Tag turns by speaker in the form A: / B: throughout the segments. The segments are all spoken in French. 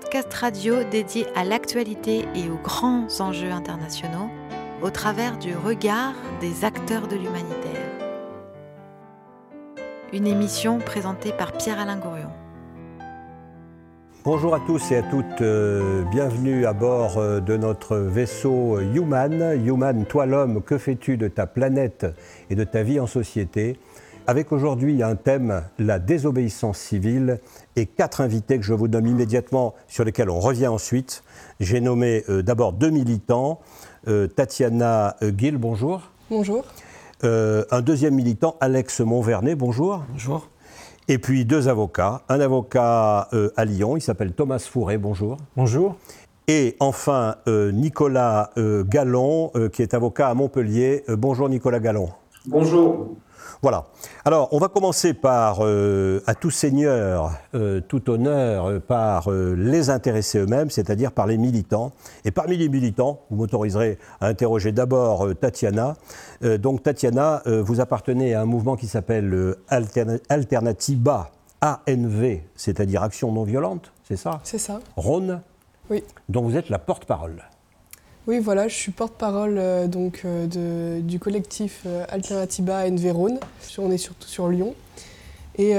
A: Podcast radio dédié à l'actualité et aux grands enjeux internationaux au travers du regard des acteurs de l'humanitaire. Une émission présentée par Pierre-Alain Gourion.
B: Bonjour à tous et à toutes, euh, bienvenue à bord euh, de notre vaisseau Human. Human, toi l'homme, que fais-tu de ta planète et de ta vie en société? Avec aujourd'hui un thème, la désobéissance civile, et quatre invités que je vous nomme immédiatement, sur lesquels on revient ensuite. J'ai nommé euh, d'abord deux militants, Tatiana Gill, bonjour.
C: Bonjour.
B: un deuxième militant, Alex Montvernet, bonjour.
D: Bonjour.
B: Et puis deux avocats. Un avocat euh, à Lyon, il s'appelle Thomas Fourré, bonjour.
D: Bonjour.
B: Et enfin euh, Nicolas euh, Gallon, qui est avocat à Montpellier. bonjour Nicolas Gallon.
E: Bonjour.
B: Voilà. Alors, on va commencer par, euh, à tout seigneur, euh, tout honneur, euh, par les intéressés eux-mêmes, c'est-à-dire par les militants. Et parmi les militants, vous m'autoriserez à interroger d'abord Tatiana. donc, Tatiana, vous appartenez à un mouvement qui s'appelle Alternativa ANV, c'est-à-dire Action non violente, c'est ça?
C: C'est ça.
B: Rhône?
C: Oui.
B: dont vous êtes la porte-parole.
C: Oui, voilà, je suis porte-parole euh, donc euh, du collectif euh, Alternatiba Enverone. On est surtout sur Lyon. Et,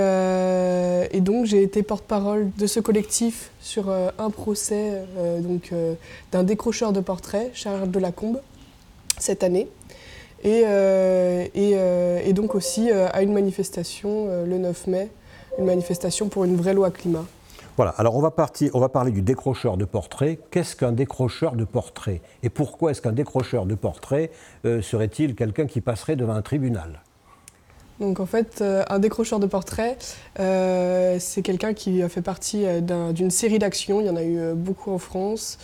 C: donc j'ai été porte-parole de ce collectif sur un procès donc d'un décrocheur de portraits, Charles Delacombe, cette année. Et donc aussi à une manifestation le 9 mai, une manifestation pour une vraie loi climat.
B: Voilà, alors on va, parler du décrocheur de portrait. Qu'est-ce qu'un décrocheur de portrait? Et pourquoi est-ce qu'un décrocheur de portrait euh, serait-il quelqu'un qui passerait devant un tribunal?
C: Donc en fait, euh, un décrocheur de portrait, euh, c'est quelqu'un qui a fait partie d'une série d'actions. Il y en a eu beaucoup en France.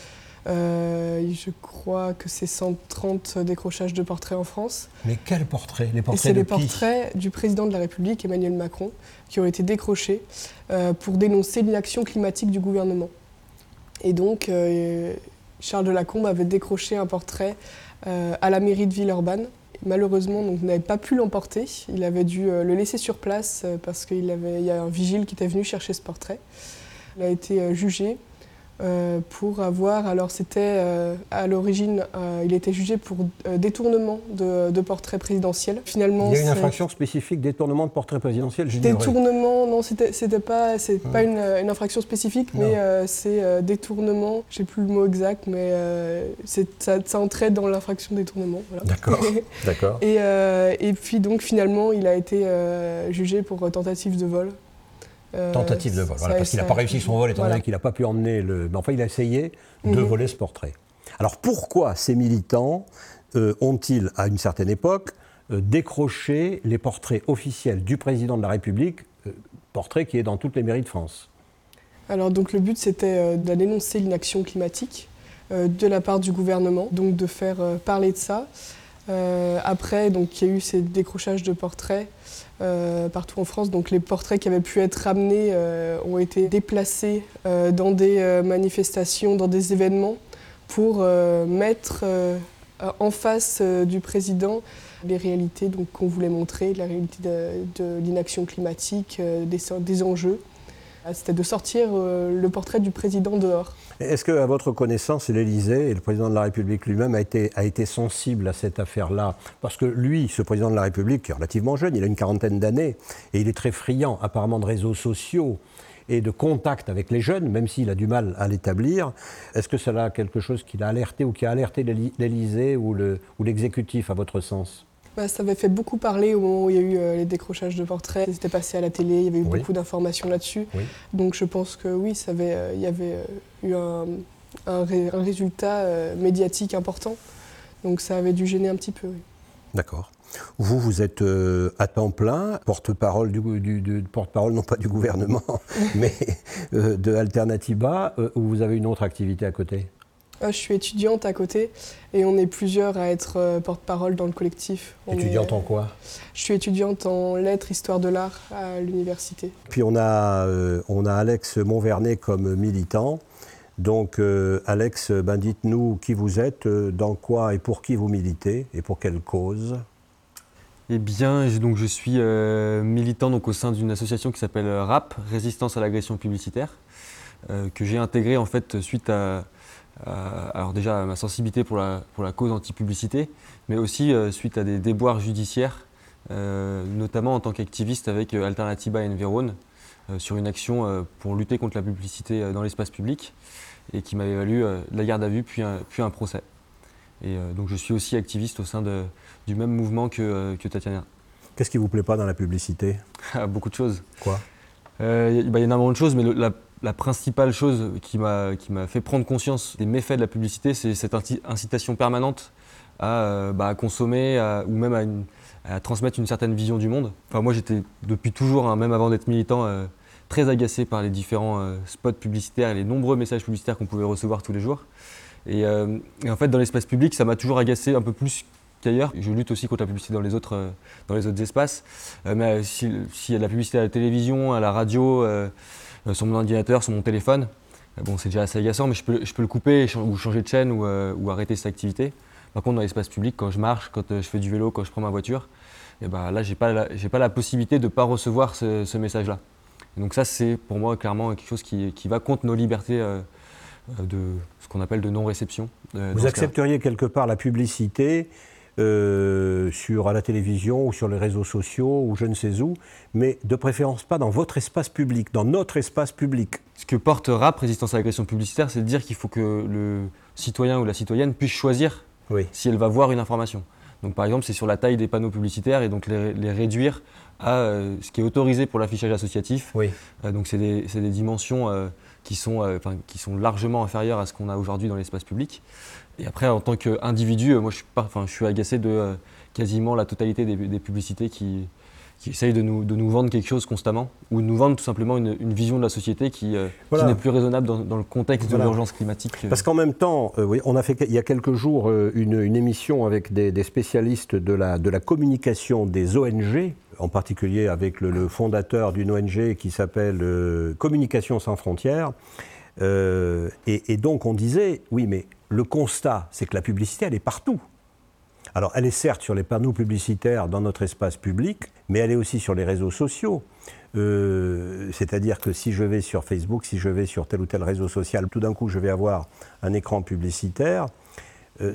C: Euh, je crois que c'est 130 décrochages de portraits en France.
B: Mais quels portraits? Les
C: portraits C'est les portraits du président de la République, Emmanuel Macron, qui ont été décrochés euh, pour dénoncer l'inaction climatique du gouvernement. Et donc, euh, Charles Delacombe avait décroché un portrait à la mairie de Villeurbanne. Malheureusement, donc, n'avait pas pu l'emporter. Il avait dû le laisser sur place parce qu'il y a un vigile qui était venu chercher ce portrait. Il a été jugé euh, pour avoir, alors c'était euh, à l'origine, euh, il était jugé pour détournement de, de, portrait présidentiel.
B: Finalement, il y a une infraction spécifique, détournement de portrait présidentiel.
C: Détournement, non, c'était pas, c'est pas une, une, infraction spécifique, mais c'est détournement. J'ai plus le mot exact, mais ça, ça, entrait dans l'infraction détournement.
B: D'accord, d'accord.
C: Et, et, puis donc finalement, il a été jugé pour tentative de vol.
B: Euh, Tentative de vol, parce qu'il n'a pas réussi son vol étant donné qu'il n'a pas pu emmener le. Mais enfin, il a essayé de mhm. voler ce portrait. Alors pourquoi ces militants euh, ont-ils, à une certaine époque, euh, décroché les portraits officiels du président de la République, portrait qui est dans toutes les mairies de France?
C: Alors donc le but c'était dénoncer l'inaction climatique de la part du gouvernement, donc de faire parler de ça. après, donc il y a eu ces décrochages de portraits euh, partout en France. Donc les portraits qui avaient pu être ramenés euh, ont été déplacés euh, dans des manifestations, dans des événements, pour mettre en face du président les réalités qu'on voulait montrer, la réalité de, l'inaction climatique, des enjeux. C'était de sortir le portrait du président dehors.
B: Est-ce qu'à votre connaissance, l'Élysée et le président de la République lui-même a été, a été sensible à cette affaire-là? Parce que lui, ce président de la République, est relativement jeune, il a une quarantaine d'années, et il est très friand apparemment de réseaux sociaux et de contact avec les jeunes, même s'il a du mal à l'établir. Est-ce que cela a quelque chose qui l'a alerté ou qui a alerté l'Élysée ou l'exécutif, à votre sens?
C: Bah, ça avait fait beaucoup parler au moment où il y a eu euh, les décrochages de portraits. C'était passé à la télé, il y avait eu beaucoup d'informations là-dessus. Donc je pense que oui, ça avait, euh, il y avait euh, eu un, un, résultat médiatique important. Donc ça avait dû gêner un petit peu.
B: D'accord. Vous, vous êtes à temps plein, porte-parole du, porte-parole non pas du gouvernement, mais de Alternativa, ou vous avez une autre activité à côté?
C: Je suis étudiante à côté et on est plusieurs à être euh, porte-parole dans le collectif.
B: étudiante en quoi?
C: Je suis étudiante en lettres, histoire de l'art à l'université.
B: Puis on a, euh, on a Alex Montvernet comme militant. Donc euh, Alex, ben dites-nous qui vous êtes, dans quoi et pour qui vous militez et pour quelle cause?
D: Eh bien, je, donc, je suis euh, militant donc, au sein d'une association qui s'appelle RAP, Résistance à l'agression publicitaire, euh, que j'ai intégrée en fait suite à, alors déjà ma sensibilité pour la, pour la cause anti-publicité, mais aussi euh, suite à des déboires judiciaires, notamment en tant qu'activiste avec Alternativa Environ, sur une action pour lutter contre la publicité dans l'espace public, et qui m'avait valu la garde à vue puis puis un procès. Et euh, donc je suis aussi activiste au sein de, du même mouvement que, euh, que Tatiana.
B: Qu'est-ce qui vous plaît pas dans la publicité?
D: Beaucoup de choses.
B: Quoi?
D: Euh, Il y a énormément de choses, mais la, principale chose qui m'a fait prendre conscience des méfaits de la publicité, c'est cette incitation permanente à, bah, consommer ou même à, transmettre une certaine vision du monde. Enfin, moi, j'étais depuis toujours, hein, même avant d'être militant, très agacé par les différents spots publicitaires et les nombreux messages publicitaires qu'on pouvait recevoir tous les jours. Euh, et, en fait, dans l'espace public, ça m'a toujours agacé un peu plus qu'ailleurs. Je lutte aussi contre la publicité dans les autres, euh, dans les autres espaces. Euh, mais s'il y a de la publicité à la télévision, à la radio, sur mon ordinateur, sur mon téléphone, bon, c'est déjà assez agaçant, mais je peux, je peux le couper ou changer de chaîne ou, ou, arrêter cette activité. Par contre, dans l'espace public, quand je marche, quand je fais du vélo, quand je prends ma voiture, eh ben là, je n'ai pas, la, pas la possibilité de ne pas recevoir ce, ce message-là. Donc ça, c'est pour moi clairement quelque chose qui, qui va contre nos libertés euh, de ce qu'on appelle de non-réception.
B: Euh, Vous accepteriez quelque part la publicité euh, sur à la télévision ou sur les réseaux sociaux ou je ne sais où, mais de préférence pas dans votre espace public, dans notre espace public.
D: Ce que porte RAP, résistance à l'agression publicitaire, c'est de dire qu'il faut que le citoyen ou la citoyenne puisse choisir si elle va voir une information. Donc par exemple, c'est sur la taille des panneaux publicitaires et donc les, réduire à ce qui est autorisé pour l'affichage associatif.
B: Oui.
D: donc c'est des, des, dimensions qui sont, euh, qui sont largement inférieures à ce qu'on a aujourd'hui dans l'espace public. Et après, en tant qu'individu, euh, moi, je suis, pas, je suis agacé de euh, quasiment la totalité des, publicités qui, qui essayent de nous, de nous, vendre quelque chose constamment, ou de nous vendre tout simplement une, une vision de la société qui, qui n'est plus raisonnable dans, dans le contexte de l'urgence climatique.
B: Parce qu'en même temps, oui, on a fait il y a quelques jours une, une émission avec des, des, spécialistes de la, de la communication des ONG, en particulier avec le, fondateur d'une ONG qui s'appelle euh, Communication sans frontières. Euh, et, donc on disait, oui, mais le constat, c'est que la publicité, elle est partout. Alors elle est certes sur les panneaux publicitaires dans notre espace public, mais elle est aussi sur les réseaux sociaux. Euh, c'est-à-dire que si je vais sur Facebook, si je vais sur tel ou tel réseau social, tout d'un coup je vais avoir un écran publicitaire.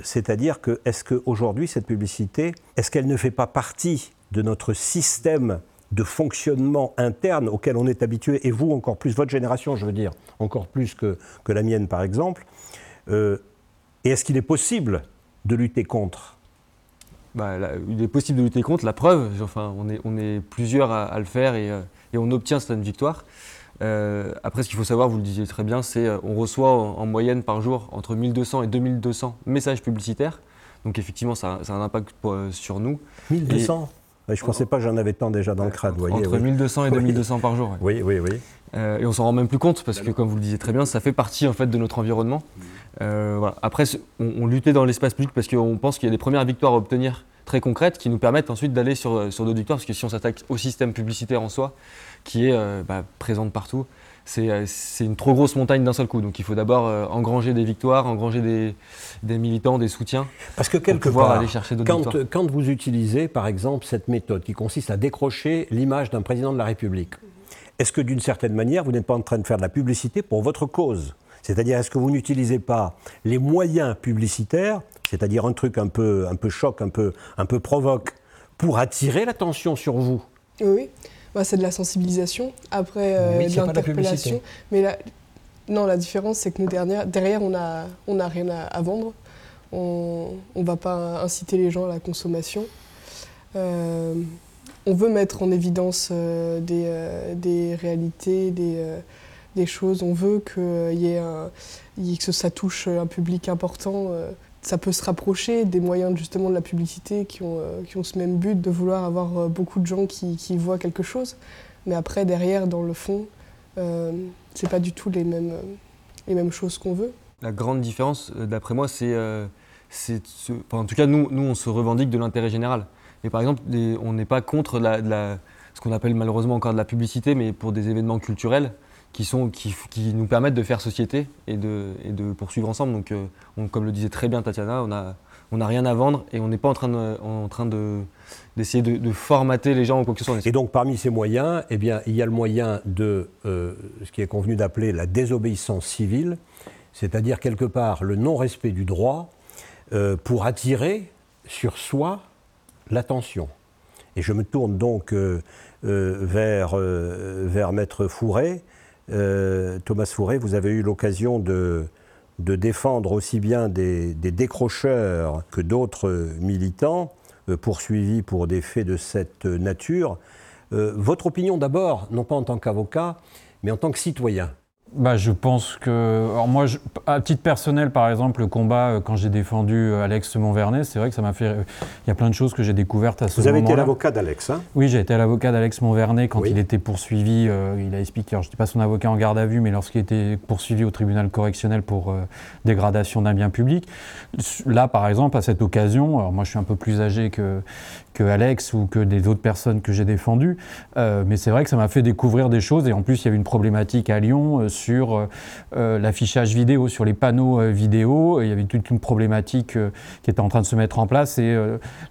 B: c'est-à-dire que est-ce qu'aujourd'hui cette publicité, est-ce qu'elle ne fait pas partie de notre système de fonctionnement interne auquel on est habitué, et vous encore plus, votre génération, je veux dire, encore plus que, que la mienne par exemple. Euh, et est-ce qu'il est possible de lutter contre?
D: Bah, Il est possible de lutter contre, la preuve, enfin, on, est, on est plusieurs à, le faire et, euh, et, on obtient certaines victoires. Euh, après, ce qu'il faut savoir, vous le disiez très bien, c'est on reçoit en, moyenne par jour entre 1200 et 2200 messages publicitaires. Donc effectivement, ça, a un impact sur nous.
B: 1200 je ne pensais pas que j'en avais tant déjà dans le crâne.
D: Voyez, entre 1200 et 2200 par jour.
B: Oui, oui, oui.
D: Euh, et on s'en rend même plus compte parce que, comme vous le disiez très bien, ça fait partie en fait de notre environnement. Euh, voilà. Après, on, luttait dans l'espace public parce qu'on pense qu'il y a des premières victoires à obtenir très concrètes qui nous permettent ensuite d'aller sur, sur d'autres victoires. Parce que si on s'attaque au système publicitaire en soi, qui est euh, bah, présente partout, euh, c'est une trop grosse montagne d'un seul coup. Donc il faut d'abord euh, engranger des victoires, engranger des, militants, des soutiens.
B: Parce que quelque part, aller chercher quand, quand vous utilisez par exemple cette méthode qui consiste à décrocher l'image d'un président de la République, est-ce que d'une certaine manière vous n'êtes pas en train de faire de la publicité pour votre cause? C'est-à-dire, est-ce que vous n'utilisez pas les moyens publicitaires, c'est-à-dire un truc un peu, un peu choc, un peu, un peu provoque, pour attirer l'attention sur vous?
C: Oui. Bah, c'est de la sensibilisation, après euh, de l'interpellation. Mais la, non, la différence, c'est que nous, derrière, derrière on n'a on a rien à, vendre. On ne va pas inciter les gens à la consommation. Euh, on veut mettre en évidence euh, des, euh, des, réalités, des, des, choses. On veut que, y ait un, que ça touche un public important ça peut se rapprocher des moyens justement de la publicité qui ont, euh, qui ont ce même but de vouloir avoir euh, beaucoup de gens qui, voient quelque chose. Mais après, derrière, dans le fond, euh, c'est pas du tout les mêmes, euh, les mêmes choses qu'on veut.
D: La grande différence, d'après moi, c'est. en tout cas, nous, nous, on se revendique de l'intérêt général. Et par exemple, on n'est pas contre la, ce qu'on appelle malheureusement encore de la publicité, mais pour des événements culturels qui, sont, qui, nous permettent de faire société et de, et de poursuivre ensemble. Donc, euh, comme le disait très bien Tatiana, on a, on n'a rien à vendre et on n'est pas en train en train de d'essayer de, formater les gens ou quoi que ce soit.
B: Et donc parmi ces moyens, eh bien, il y a le moyen de euh, ce qui est convenu d'appeler la désobéissance civile, c'est-à-dire quelque part le non-respect du droit euh, pour attirer sur soi l'attention. Et je me tourne donc vers, vers Maître Fourré. Thomas Fourré, vous avez eu l'occasion de, défendre aussi bien des, décrocheurs que d'autres militants. Euh, poursuivi pour des faits de cette nature. Euh, votre opinion d'abord, non pas en tant qu'avocat, mais en tant que citoyen
E: bah, je pense que. Alors moi, à titre personnel, par exemple, le combat, euh, quand j'ai défendu euh, Alex Montvernet, c'est vrai que ça m'a fait. Il y a plein de choses que j'ai découvertes à ce
B: moment-là.
E: Vous avez
B: été l'avocat d'Alex, hein?
E: Oui, j'ai été l'avocat d'Alex Montvernet quand il était poursuivi. Euh, il a expliqué, alors je n'étais pas son avocat en garde à vue, mais lorsqu'il était poursuivi au tribunal correctionnel pour dégradation d'un bien public. Là, par exemple, à cette occasion, alors moi je suis un peu plus âgé que, que Alex ou que des autres personnes que j'ai défendues, mais c'est vrai que ça m'a fait découvrir des choses. Et en plus, il y avait une problématique à Lyon sur euh, euh, l'affichage vidéo, sur les panneaux euh, vidéo. Il y avait toute une problématique qui était en train de se mettre en place et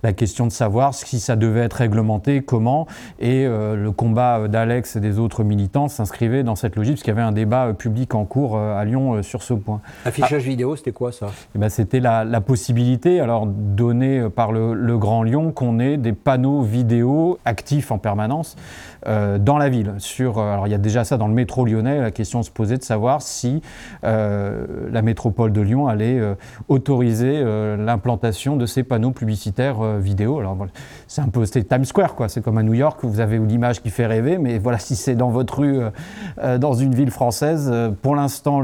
E: la question de savoir si ça devait être réglementé, comment. Et le combat d'Alex et des autres militants s'inscrivait dans cette logique, parce qu'il y avait un débat public en cours à Lyon sur ce point.
B: Affichage vidéo, c'était quoi ça?
E: Eh ben, C'était la, possibilité, alors donnée par le, le Grand Lyon, qu'on ait des panneaux vidéo actifs en permanence. Euh, dans la ville. Sur, euh, alors il y a déjà ça dans le métro lyonnais, la question se posait de savoir si euh, la métropole de Lyon allait autoriser l'implantation de ces panneaux publicitaires vidéo. C'est un peu Times Square, quoi. C'est comme à New York, vous avez l'image qui fait rêver, mais voilà, si c'est dans votre rue, dans une ville française, pour l'instant,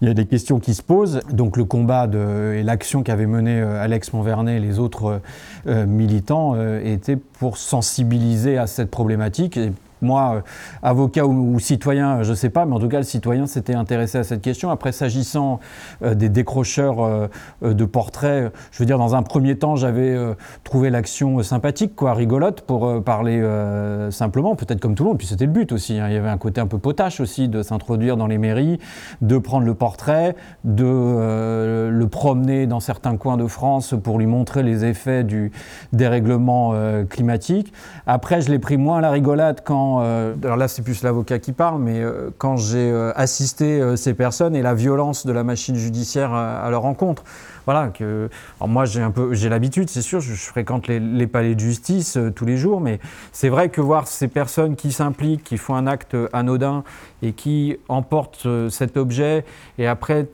E: il y a des questions qui se posent. Donc le combat et l'action qu'avait menée Alex Monvernet et les autres militants était pour sensibiliser à cette problématique moi, euh, avocat ou, citoyen, je ne sais pas, mais en tout cas, le citoyen s'était intéressé à cette question. Après, s'agissant euh, des décrocheurs euh, de portraits, je veux dire, dans un premier temps, j'avais trouvé l'action sympathique, quoi, rigolote, pour parler simplement, peut-être comme tout le monde. Puis c'était le but aussi. Hein. Il y avait un côté un peu potache aussi de s'introduire dans les mairies, de prendre le portrait, de le promener dans certains coins de France pour lui montrer les effets du dérèglement climatique. Après, je l'ai pris moins à la rigolade quand euh, alors là c'est plus l'avocat qui parle, mais euh, quand j'ai euh, assisté ces personnes et la violence de la machine judiciaire à, leur rencontre, voilà que moi j'ai un peu j'ai l'habitude c'est sûr je, fréquente les, palais de justice tous les jours mais c'est vrai que voir ces personnes qui s'impliquent qui font un acte anodin et qui emportent cet objet et après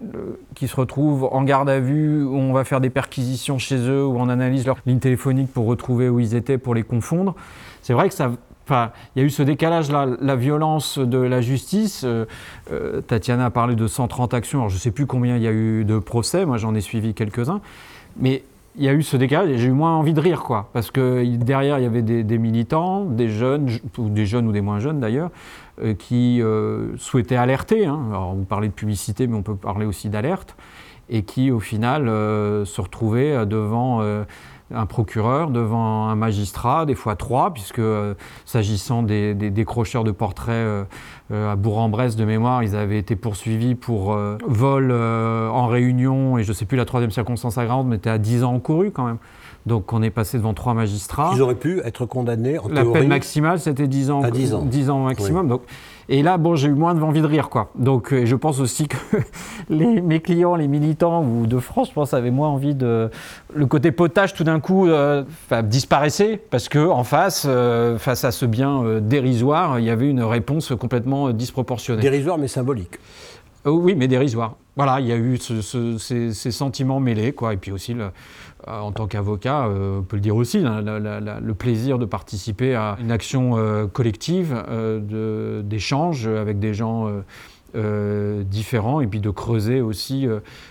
E: qui se retrouvent en garde à vue où on va faire des perquisitions chez eux où on analyse leur ligne téléphonique pour retrouver où ils étaient pour les confondre c'est vrai que ça il y a eu ce décalage-là, la violence de la justice. Euh, euh, Tatiana a parlé de 130 actions. Alors, je ne sais plus combien il y a eu de procès. Moi, j'en ai suivi quelques-uns. Mais il y a eu ce décalage et j'ai eu moins envie de rire, quoi. Parce que derrière, il y avait des, militants, des jeunes, ou des jeunes ou des moins jeunes d'ailleurs, euh, qui souhaitaient alerter. Hein. Alors, vous parlez de publicité, mais on peut parler aussi d'alerte. Et qui, au final, se retrouvaient devant un procureur devant un magistrat, des fois trois, puisque euh, s'agissant des, décrocheurs de portraits euh, euh, à Bourg-en-Bresse de mémoire, ils avaient été poursuivis pour vol en réunion, et je ne sais plus la troisième circonstance aggravante, mais était à 10 ans encouru quand même. Donc on est passé devant trois magistrats.
B: Ils auraient pu être condamnés en
E: La peine maximale, c'était 10 ans, 10 ans. 10 ans maximum. Donc, et là, bon, j'ai eu moins envie de rire, quoi. Donc je pense aussi que les, mes clients, les militants ou de France, je pense, avaient moins envie de... Le côté potage, tout d'un coup, euh, disparaissait parce que en face, euh, face à ce bien euh, dérisoire, il y avait une réponse complètement disproportionnée.
B: Dérisoire mais symbolique.
E: oui, mais dérisoire. Voilà, il y a eu ces, ces, sentiments mêlés, quoi. Et puis aussi le, euh, en tant qu'avocat, euh, on peut le dire aussi, hein, le plaisir de participer à une action euh, collective d'échange avec des gens différents et puis de creuser aussi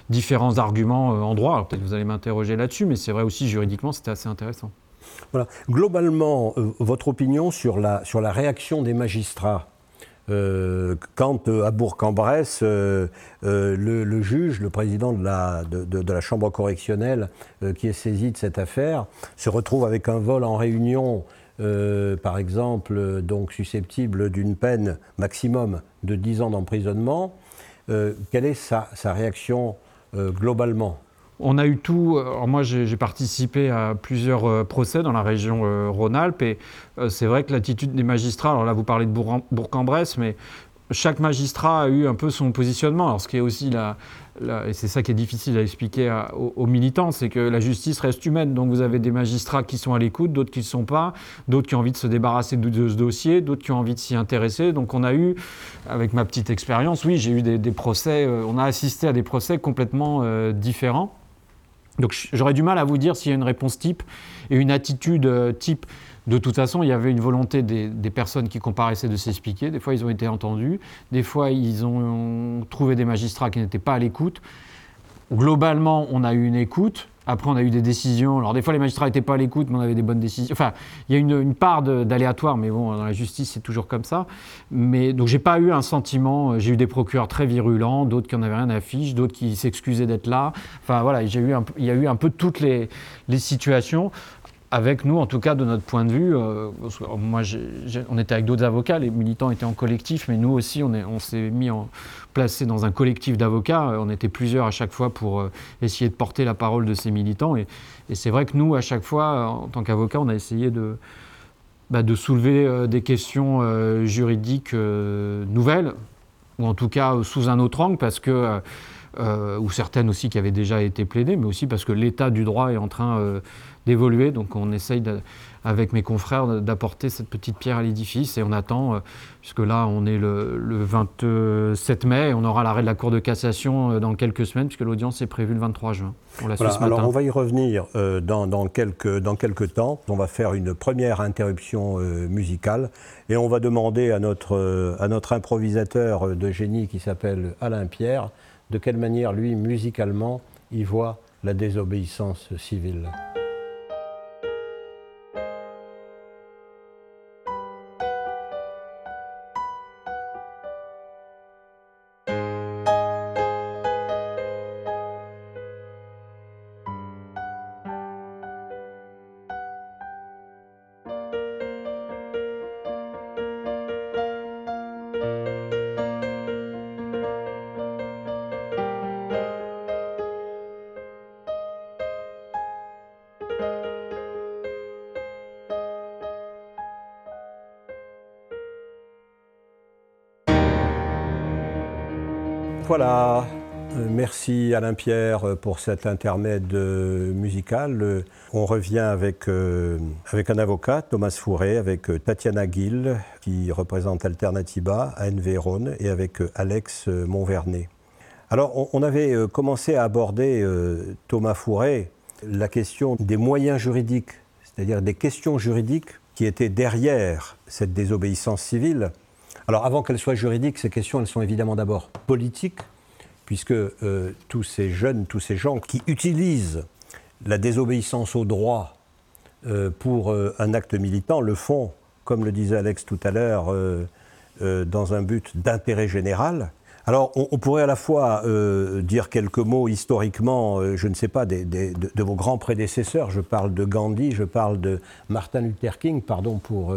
E: différents arguments en droit. Peut-être vous allez m'interroger là-dessus, mais c'est vrai aussi juridiquement, c'était assez intéressant.
B: Voilà. Globalement, votre opinion sur la, sur la réaction des magistrats euh, quand euh, à Bourg-en-Bresse, euh, le, juge, le président de la, de, la chambre correctionnelle qui est saisi de cette affaire, se retrouve avec un vol en réunion, par exemple, donc susceptible d'une peine maximum de 10 ans d'emprisonnement, quelle est sa, sa réaction globalement?
E: On a eu tout. moi, j'ai participé à plusieurs procès dans la région Rhône-Alpes et c'est vrai que l'attitude des magistrats. Alors là, vous parlez de Bourg-en-Bresse, mais chaque magistrat a eu un peu son positionnement. Alors, ce qui est aussi et c'est ça qui est difficile à expliquer aux, militants, c'est que la justice reste humaine. Donc, vous avez des magistrats qui sont à l'écoute, d'autres qui ne sont pas, d'autres qui ont envie de se débarrasser de, ce dossier, d'autres qui ont envie de s'y intéresser. Donc, on a eu, avec ma petite expérience, oui, j'ai eu des, procès. Euh, on a assisté à des procès complètement euh, différents. Donc, j'aurais du mal à vous dire s'il y a une réponse type et une attitude euh, type. De toute façon, il y avait une volonté des, personnes qui comparaissaient de s'expliquer. Des fois, ils ont été entendus. Des fois, ils ont trouvé des magistrats qui n'étaient pas à l'écoute. Globalement, on a eu une écoute. Après, on a eu des décisions. Alors, des fois, les magistrats n'étaient pas à l'écoute, mais on avait des bonnes décisions. Enfin, il y a une, part d'aléatoire, mais bon, dans la justice, c'est toujours comme ça. Mais donc, j'ai pas eu un sentiment. J'ai eu des procureurs très virulents, d'autres qui en avaient rien à fiche, d'autres qui s'excusaient d'être là. Enfin, voilà, il y a eu un peu toutes les, les situations avec nous, en tout cas de notre point de vue, euh, moi, on était avec d'autres avocats, les militants étaient en collectif, mais nous aussi, on s'est mis en, placé dans un collectif d'avocats. On était plusieurs à chaque fois pour euh, essayer de porter la parole de ces militants. Et, c'est vrai que nous, à chaque fois, en tant qu'avocats, on a essayé de, bah, de soulever euh, des questions juridiques nouvelles, ou en tout cas sous un autre angle, parce que ou certaines aussi qui avaient déjà été plaidées, mais aussi parce que l'état du droit est en train d'évoluer. Donc on essaye avec mes confrères d'apporter cette petite pierre à l'édifice et on attend, euh, puisque là on est le, 27 mai on aura l'arrêt de la Cour de cassation euh, dans quelques semaines, puisque l'audience est prévue le 23 juin.
B: On la voilà, alors on va y revenir euh, dans, quelques, dans quelques temps. On va faire une première interruption musicale et on va demander à notre, à notre improvisateur de génie qui s'appelle Alain Pierre de quelle manière lui musicalement il voit la désobéissance civile. Alain Pierre euh, pour cet intermède euh, musical. On revient avec, avec un avocat, Thomas Fourré, avec Tatiana Gill, qui représente Alternatiba, ANV Rhône, et avec Alex Montvernet. Alors, on avait commencé à aborder, Thomas Fourré, la question des moyens juridiques, c'est-à-dire des questions juridiques qui étaient derrière cette désobéissance civile. Alors avant qu'elles soient juridiques, ces questions, elles sont évidemment d'abord politiques, puisque euh, tous ces jeunes, tous ces gens qui utilisent la désobéissance au droit euh, pour euh, un acte militant le font, comme le disait Alex tout à l'heure, dans un but d'intérêt général. Alors, on, pourrait à la fois dire quelques mots historiquement, je ne sais pas, de, vos grands prédécesseurs. Je parle de Gandhi, je parle de Martin Luther King, pardon pour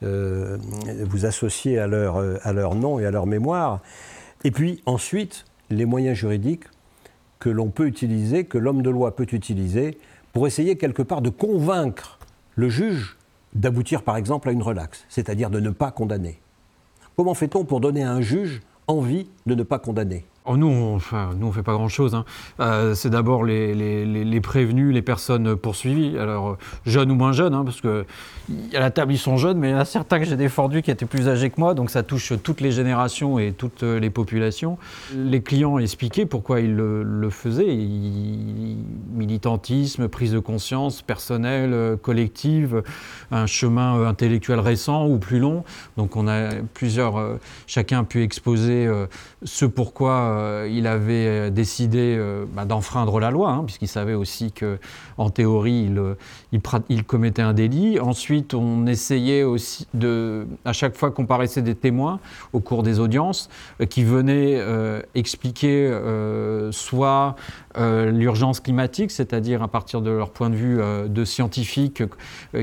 B: vous associer à leur nom et à leur mémoire. Et puis ensuite, les moyens juridiques que l'on peut utiliser, que l'homme de loi peut utiliser pour essayer quelque part de convaincre le juge d'aboutir par exemple à une relaxe, c'est-à-dire de ne pas condamner. Comment fait-on pour donner à un juge envie de ne pas condamner?
E: Oh, nous, on, on fait pas grand-chose. Hein. Euh, c'est d'abord les, prévenus, les personnes poursuivies, alors jeunes ou moins jeunes, hein, parce que la table ils sont jeunes, mais il y en a certains que j'ai défendus qui étaient plus âgés que moi, donc ça touche toutes les générations et toutes les populations. Les clients expliquaient pourquoi ils le, faisaient. militantisme, prise de conscience personnelle, collective, un chemin intellectuel récent ou plus long. Donc on a plusieurs, euh, chacun a pu exposer euh, ce pourquoi euh, il avait euh, décidé euh, bah, d'enfreindre la loi, hein, puisqu'il savait aussi qu'en théorie, il, commettait un délit. Ensuite, on essayait aussi de, à chaque fois qu'on paraissait des témoins au cours des audiences, qui venaient expliquer soit l'urgence climatique, c'est-à-dire à partir de leur point de vue de scientifiques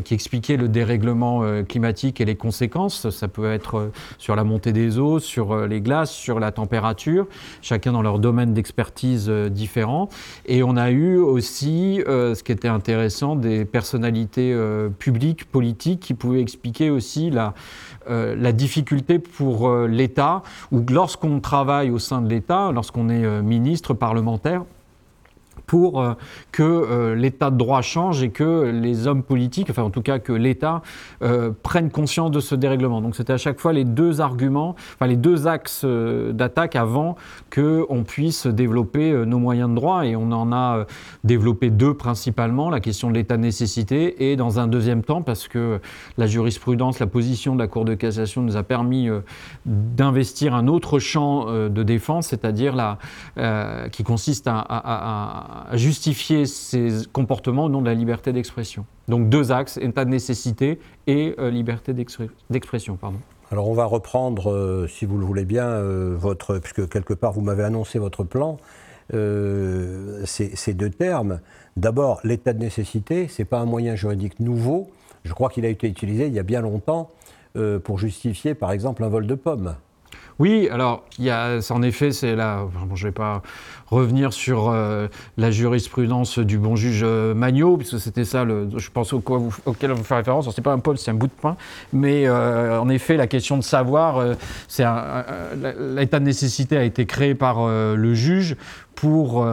E: qui expliquaient le dérèglement climatique et les conséquences. Ça peut être sur la montée des eaux, sur les glaces, sur la température, chacun dans leur domaine d'expertise différent. Et on a eu aussi, ce qui était intéressant, des personnalités publiques, politiques, qui pouvaient expliquer aussi la, la difficulté pour l'État, ou lorsqu'on travaille au sein de l'État, lorsqu'on est ministre, parlementaire, pour euh, que euh, l'état de droit change et que les hommes politiques, enfin en tout cas que l'État, euh, prennent conscience de ce dérèglement. Donc c'était à chaque fois les deux arguments, enfin les deux axes d'attaque avant qu'on puisse développer nos moyens de droit. Et on en a développé deux principalement, la question de l'état de nécessité et dans un deuxième temps, parce que la jurisprudence, la position de la Cour de cassation nous a permis d'investir un autre champ de défense, c'est-à-dire la, qui consiste à à justifier ces comportements au nom de la liberté d'expression. Donc deux axes, état de nécessité et euh, liberté d'expression.
B: Alors on va reprendre, euh, si vous le voulez bien, euh, votre, puisque quelque part vous m'avez annoncé votre plan, ces, ces, deux termes. D'abord, l'état de nécessité, ce n'est pas un moyen juridique nouveau. Je crois qu'il a été utilisé il y a bien longtemps pour justifier, par exemple, un vol de pommes.
E: Oui, alors, y a, en effet, c'est là, bon, je ne vais pas revenir sur euh, la jurisprudence du bon juge euh, Magnot, puisque c'était ça, je pense au, auquel vous fait référence. Ce n'est pas un pôle, c'est un bout de pain. Mais euh, en effet, la question de savoir, c'est l'état de nécessité a été créé par le juge pour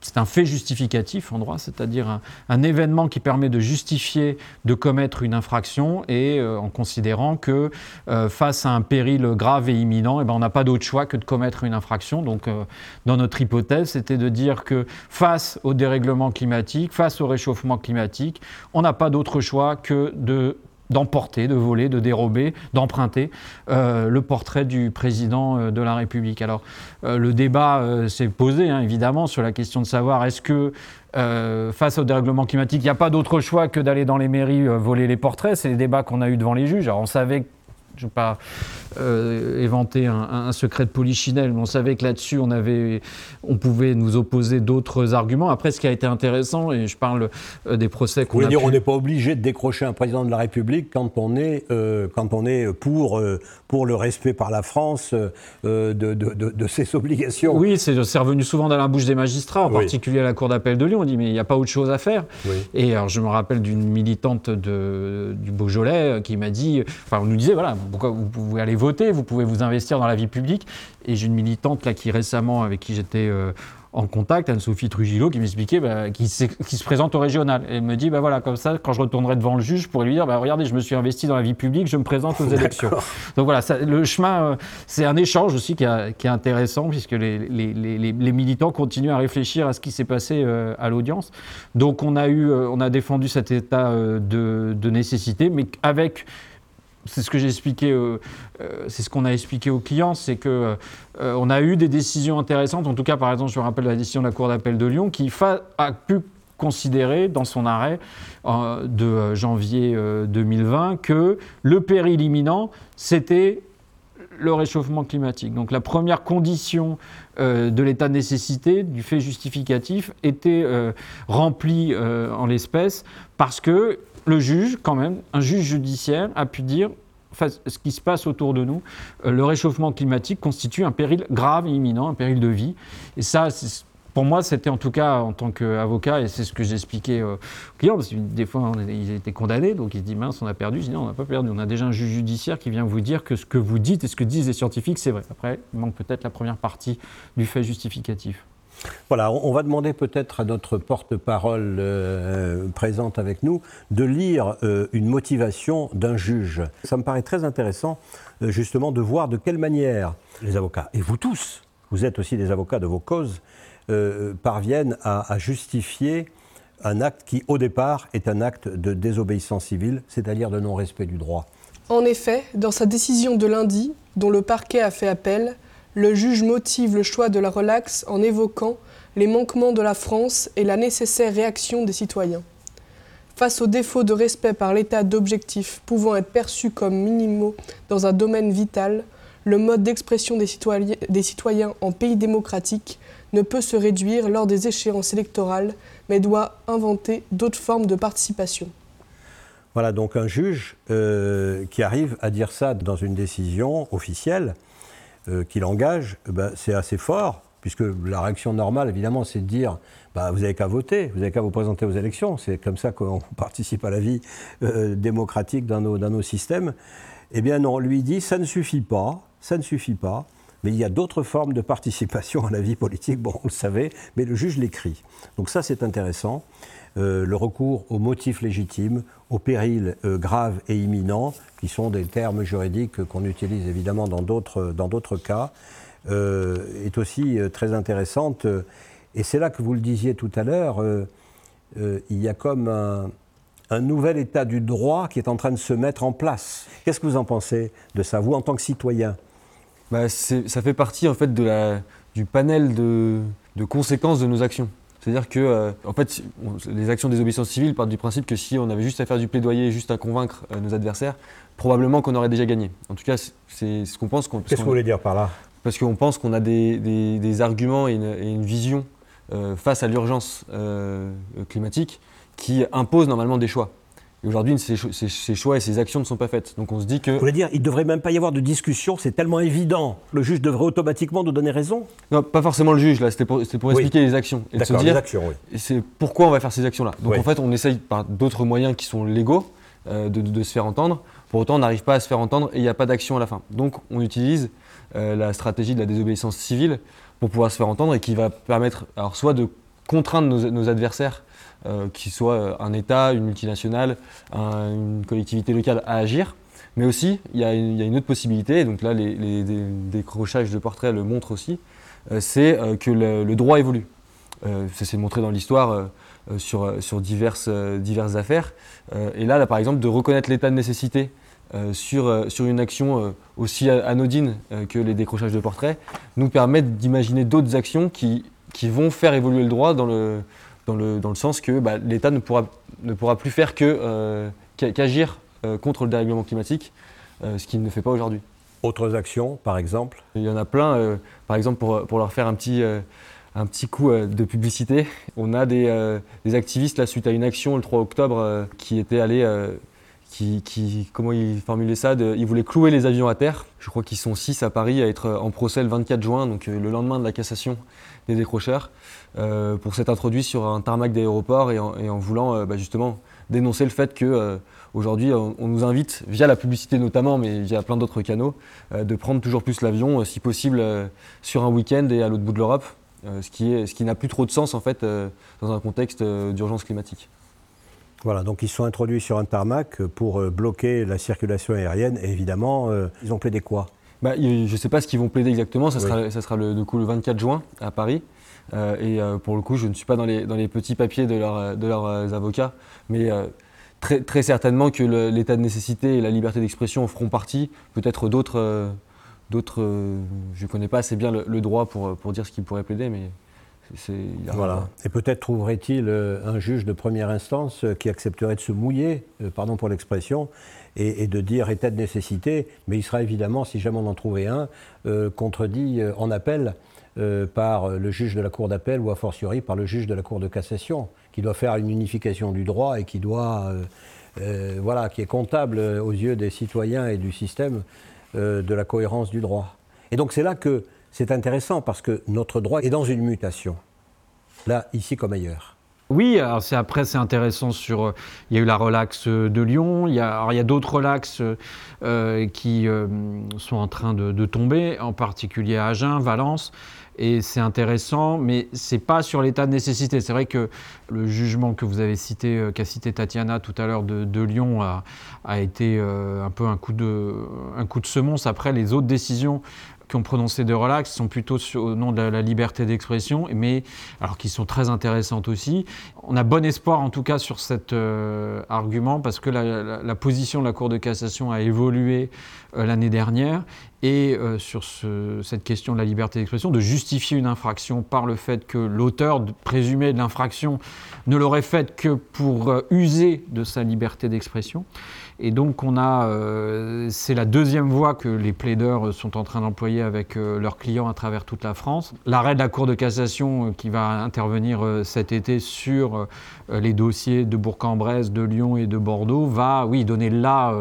E: c'est un fait justificatif en droit, c'est-à-dire un, événement qui permet de justifier de commettre une infraction et euh, en considérant que euh, face à un péril grave et imminent, eh ben, on n'a pas d'autre choix que de commettre une infraction. Donc euh, dans notre hypothèse, c'était de dire que face au dérèglement climatique, face au réchauffement climatique, on n'a pas d'autre choix que de d'emporter, de voler, de dérober, d'emprunter euh, le portrait du président euh, de la République. Alors euh, le débat s'est posé hein, évidemment sur la question de savoir est-ce que face au dérèglement climatique, il n'y a pas d'autre choix que d'aller dans les mairies voler les portraits. C'est les débats qu'on a eus devant les juges. On savait je ne vais pas euh, éventer un, secret de polichinelle, mais on savait que là-dessus, on, avait, on pouvait nous opposer d'autres arguments. Après, ce qui a été intéressant, et je parle euh, des procès qu'on
B: a dire, on n'est pas obligé de décrocher un président de la République quand on est, euh, quand on est pour, pour le respect par la France de, de, de, ses obligations.
E: Oui, c'est revenu souvent dans la bouche des magistrats, en particulier à la Cour d'appel de Lyon. On dit, mais il n'y a pas autre chose à faire. Et alors, je me rappelle d'une militante de, du Beaujolais qui m'a dit, enfin, on nous disait, voilà, pourquoi vous pouvez aller voter, vous pouvez vous investir dans la vie publique. Et j'ai une militante là qui récemment, avec qui j'étais euh, en contact, Anne-Sophie Trujillo, qui m'expliquait, bah, qui, qui, se présente au régional. Et elle me dit, bah voilà, comme ça, quand je retournerai devant le juge, je pourrais lui dire, bah, regardez, je me suis investi dans la vie publique, je me présente aux élections. Donc voilà, ça, le chemin, euh, c'est un échange aussi qui, qui, est intéressant, puisque les, les, les, les, militants continuent à réfléchir à ce qui s'est passé euh, à l'audience. Donc on a, eu, on a défendu cet état de, de nécessité, mais avec c'est ce que j'ai expliqué, euh, euh, c'est ce qu'on a expliqué aux clients, c'est que euh, on a eu des décisions intéressantes. En tout cas, par exemple, je me rappelle la décision de la Cour d'appel de Lyon qui a pu considérer dans son arrêt de janvier 2020 que le péril imminent, c'était le réchauffement climatique. Donc la première condition de l'état de nécessité, du fait justificatif, était remplie en l'espèce parce que le juge, quand même, un juge judiciaire, a pu dire ce qui se passe autour de nous, euh, le réchauffement climatique constitue un péril grave et imminent, un péril de vie. Et ça, pour moi, c'était en tout cas en tant qu'avocat, et c'est ce que j'expliquais aux clients, parce que des fois, ils étaient condamnés, donc ils se disent mince, on a perdu. Je dis non, on n'a pas perdu. On a déjà un juge judiciaire qui vient vous dire que ce que vous dites et ce que disent les scientifiques, c'est vrai. Après, il manque peut-être la première partie du fait justificatif.
B: Voilà, on va demander peut-être à notre porte-parole euh, présente avec nous de lire euh, une motivation d'un juge. Ça me paraît très intéressant euh, justement de voir de quelle manière les avocats, et vous tous, vous êtes aussi des avocats de vos causes, parviennent à, justifier un acte qui au départ est un acte de désobéissance civile, c'est-à-dire de non-respect du droit.
C: En effet, dans sa décision de lundi, dont le parquet a fait appel, le juge motive le choix de la relaxe en évoquant les manquements de la France et la nécessaire réaction des citoyens. Face aux défauts de respect par l'État d'objectifs pouvant être perçus comme minimaux dans un domaine vital, le mode d'expression des citoyens, des citoyens en pays démocratique ne peut se réduire lors des échéances électorales, mais doit inventer d'autres formes de participation.
B: Voilà donc un juge euh, qui arrive à dire ça dans une décision officielle qu'il engage, eh ben, c'est assez fort, puisque la réaction normale, évidemment, c'est de dire bah, vous n'avez qu'à voter, vous n'avez qu'à vous présenter aux élections. C'est comme ça qu'on participe à la vie démocratique dans nos, systèmes. Eh bien, on lui dit ça ne suffit pas, ça ne suffit pas. Mais il y a d'autres formes de participation à la vie politique, bon, on le savait, mais le juge l'écrit. Donc ça, c'est intéressant. Euh, le recours aux motifs légitimes, aux périls euh, graves et imminents, qui sont des termes juridiques qu'on utilise évidemment dans d'autres cas, euh, est aussi très intéressante. Et c'est là que vous le disiez tout à l'heure, il y a comme un, un nouvel état du droit qui est en train de se mettre en place. Qu'est-ce que vous en pensez de ça, vous en tant que citoyen?
D: Bah, Ça fait partie en fait de la, du panel de, de conséquences de nos actions. C'est-à-dire que, euh, en fait, les actions des obéissances civiles partent du principe que si on avait juste à faire du plaidoyer, juste à convaincre euh, nos adversaires, probablement qu'on aurait déjà gagné. En tout cas, c'est ce qu'on pense.
B: Qu'est-ce que vous voulez dire par là?
D: Parce qu'on pense qu'on a des, des, arguments et une, vision euh, face à l'urgence climatique qui imposent normalement des choix. Et aujourd'hui, ces, choix et ces actions ne sont pas faites. Donc on se dit que. Vous
B: voulez dire, il ne devrait même pas y avoir de discussion, c'est tellement évident. Le juge devrait automatiquement nous donner raison?
D: Non, pas forcément le juge, là, c'était pour, expliquer les actions.
B: Et se dire, les actions, oui.
D: C'est pourquoi on va faire ces actions-là. Donc en fait, on essaye par d'autres moyens qui sont légaux euh, de, se faire entendre. Pour autant, on n'arrive pas à se faire entendre et il n'y a pas d'action à la fin. Donc on utilise euh, la stratégie de la désobéissance civile pour pouvoir se faire entendre et qui va permettre, alors soit de contraindre nos adversaires euh, qu'il soit euh, un État, une multinationale, une collectivité locale à agir. Mais aussi, il y, a une, autre possibilité, et donc là les, décrochages de portraits le montrent aussi, euh, c'est que le, droit évolue. ça s'est montré dans l'histoire sur, diverses, affaires. et là, par exemple, de reconnaître l'état de nécessité sur, une action aussi anodine que les décrochages de portraits nous permet d'imaginer d'autres actions qui, qui vont faire évoluer le droit dans le, dans le, dans le sens que bah, l'État ne pourra, ne pourra plus faire euh, qu'agir euh, contre le dérèglement climatique, euh, ce qu'il ne fait pas aujourd'hui.
B: Autres actions, par exemple?
D: Il y en a plein. par exemple, pour, pour, leur faire un petit, un petit coup de publicité, on a des, des, activistes, là, suite à une action le 3 octobre, qui étaient allés qui, qui, comment ils formulaient ça Ils voulaient clouer les avions à terre. Je crois qu'ils sont six à Paris à être en procès le 24 juin, donc le lendemain de la cassation des décrocheurs. Euh, pour s'être introduit sur un tarmac d'aéroport et, en voulant euh, bah, justement dénoncer le fait qu'aujourd'hui euh, on, nous invite, via la publicité notamment, mais via plein d'autres canaux, de prendre toujours plus l'avion, si possible sur un week-end et à l'autre bout de l'Europe, ce qui, ce qui n'a plus trop de sens en fait dans un contexte d'urgence climatique.
B: Voilà, donc ils sont introduits sur un tarmac pour bloquer la circulation aérienne et évidemment, ils ont plaidé quoi?
D: Bah, Je ne sais pas ce qu'ils vont plaider exactement, ça sera, ça sera le, du coup, le 24 juin à Paris. Euh, et euh, pour le coup, je ne suis pas dans les, dans les petits papiers de, de leurs euh, avocats, mais très, très, certainement que l'état de nécessité et la liberté d'expression en feront partie. Peut-être d'autres, d'autres je ne connais pas assez bien le, droit pour, pour dire ce qu'ils pourraient plaider, mais
B: voilà. Et peut-être trouverait-il un juge de première instance qui accepterait de se mouiller, pardon pour l'expression, et, de dire état de nécessité, mais il sera évidemment, si jamais on en trouvait un, contredit en appel euh, par le juge de la Cour d'appel ou a fortiori par le juge de la Cour de cassation, qui doit faire une unification du droit et qui doit, euh, euh, voilà, qui est comptable aux yeux des citoyens et du système de la cohérence du droit. Et donc c'est là que c'est intéressant parce que notre droit est dans une mutation, là, ici comme ailleurs.
E: Oui, alors c'est, après c'est intéressant sur. il y a eu la relaxe de Lyon, il y a, il y a d'autres relaxes qui sont en train de, de, tomber, en particulier à Agen, Valence et c'est intéressant, mais c'est pas sur l'état de nécessité. C'est vrai que le jugement que vous avez cité, euh, qu'a cité Tatiana tout à l'heure de, Lyon, a, été euh, un peu un coup, de, un coup de semonce. Après, les autres décisions qui ont prononcé de relax sont plutôt au nom de la, liberté d'expression, mais alors qui sont très intéressantes aussi. On a bon espoir en tout cas sur cet euh, argument parce que la, position de la Cour de cassation a évolué l'année dernière et euh, sur cette question de la liberté d'expression, de justifier une infraction par le fait que l'auteur présumé de l'infraction ne l'aurait faite que pour euh, user de sa liberté d'expression. Et donc on a, euh, c'est la deuxième voie que les plaideurs sont en train d'employer avec leurs clients à travers toute la France. L'arrêt de la Cour de cassation qui va intervenir cet été sur les dossiers de Bourg-en-Bresse, de Lyon et de Bordeaux va, oui, donner là